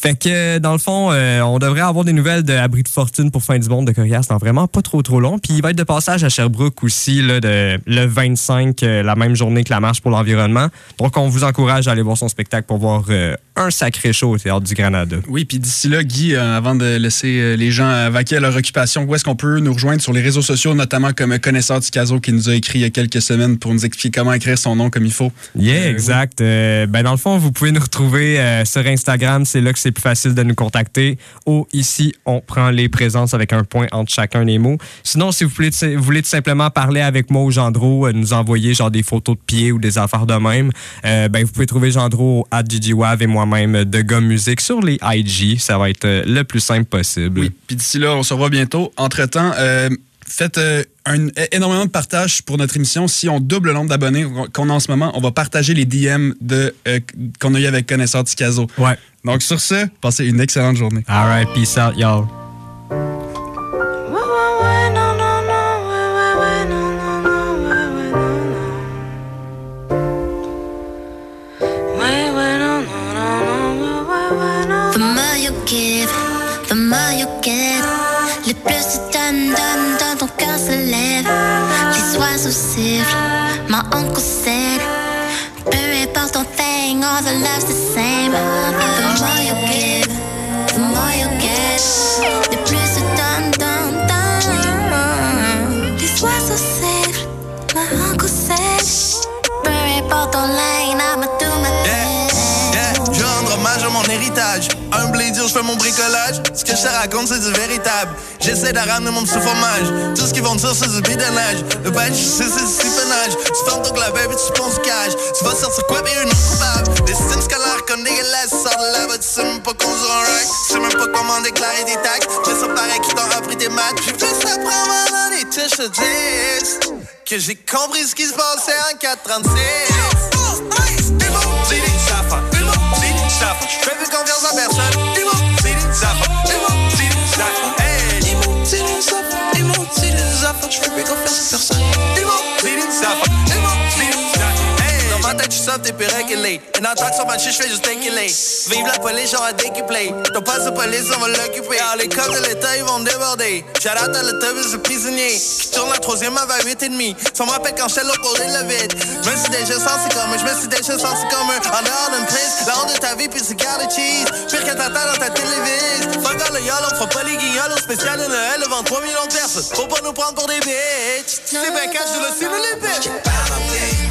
S4: Fait que, dans le fond, euh, on devrait avoir des nouvelles de Abri de fortune pour fin du monde de Corias dans vraiment pas trop trop long. Puis il va être de passage à Sherbrooke aussi, là, de, le 25, euh, la même journée que la marche pour l'environnement. Donc, on vous encourage à aller voir son spectacle pour voir euh, un sacré show au Théâtre du Granada.
S5: Oui, puis d'ici là, Guy, avant de laisser les gens vaquer à leur occupation, où est-ce qu'on peut nous rejoindre sur les réseaux sociaux, notamment comme connaisseur du Caso qui nous a écrit il y a quelques semaines pour nous expliquer comment écrire son nom comme il faut.
S4: Yeah, exact. Ben, dans le fond, vous pouvez nous retrouver sur Instagram, c'est là que c'est plus facile de nous contacter. Ou ici, on prend les présences avec un point entre chacun des mots. Sinon, si vous voulez, tout simplement parler avec moi ou Gendro, euh, nous envoyer genre des photos de pieds ou des affaires de même, euh, ben, vous pouvez trouver Gendro à GGWAV et moi-même de Gomme Musique sur les IG. Ça va être euh, le plus simple possible.
S5: Oui, puis d'ici là, on se revoit bientôt. Entre-temps, euh, faites euh, un, énormément de partage pour notre émission. Si on double le nombre d'abonnés qu'on a en ce moment, on va partager les DM de, euh, qu'on a eu avec Connaisseur Ticazo.
S4: Ouais.
S5: Donc sur ce, passez une excellente journée.
S4: All right, peace out, y'all.
S14: Plus tu donnes, donnes, donnes, ton cœur se lève. Les oiseaux sifflent, my uncle said. Peu importe ton thing, all the love's the same.
S9: Je fais mon bricolage. Ce que je te raconte, c'est du véritable. J'essaie de ramener mon petit fromage. Tout ce qu'ils vont dire, c'est du bidonnage. Le badge, c'est du siphonnage. Tu fermes ton clavier, puis tu penses cash. Tu vas sortir quoi, bien une autre coupable. Des systèmes scolaires comme dégueulasses. Sors de là-bas, tu sais même pas conduire un rack. Tu sais même pas comment déclarer des taxes. Je ça paraît qui t'ont appris tes maths. J'ai ça vraiment dans les touches de 10. Que j'ai compris ce qui se passait en 436. Je fais plus confiance en personne. Dis-moi, c'est des Je plus confiance personne. Dans ma tête, je suis soft et puis régulé. Et dans le sur ma chiche, je fais juste tequiller. Vive la police, genre à décuplé. Ton passe de police, on va l'occuper. Alors, les codes de l'État, ils vont me déborder. J'arrête à l'autobus de prisonnier. Qui tourne la troisième avant 8 et demi. Ça me rappelle quand j'étais l'autre côté de le vide. Je me suis déjà senti comme un, je me suis déjà senti comme un. En dehors d'une prise, la honte de ta vie, puis c'est garde cheese. Pire que t'attends dans ta télévision. Fuck all le yolo, on fera pas les guignols au spécial de Noël devant 3 millions de personnes. Faut pas nous prendre pour des bitches. C'est bien cash, je le suis, les bitches.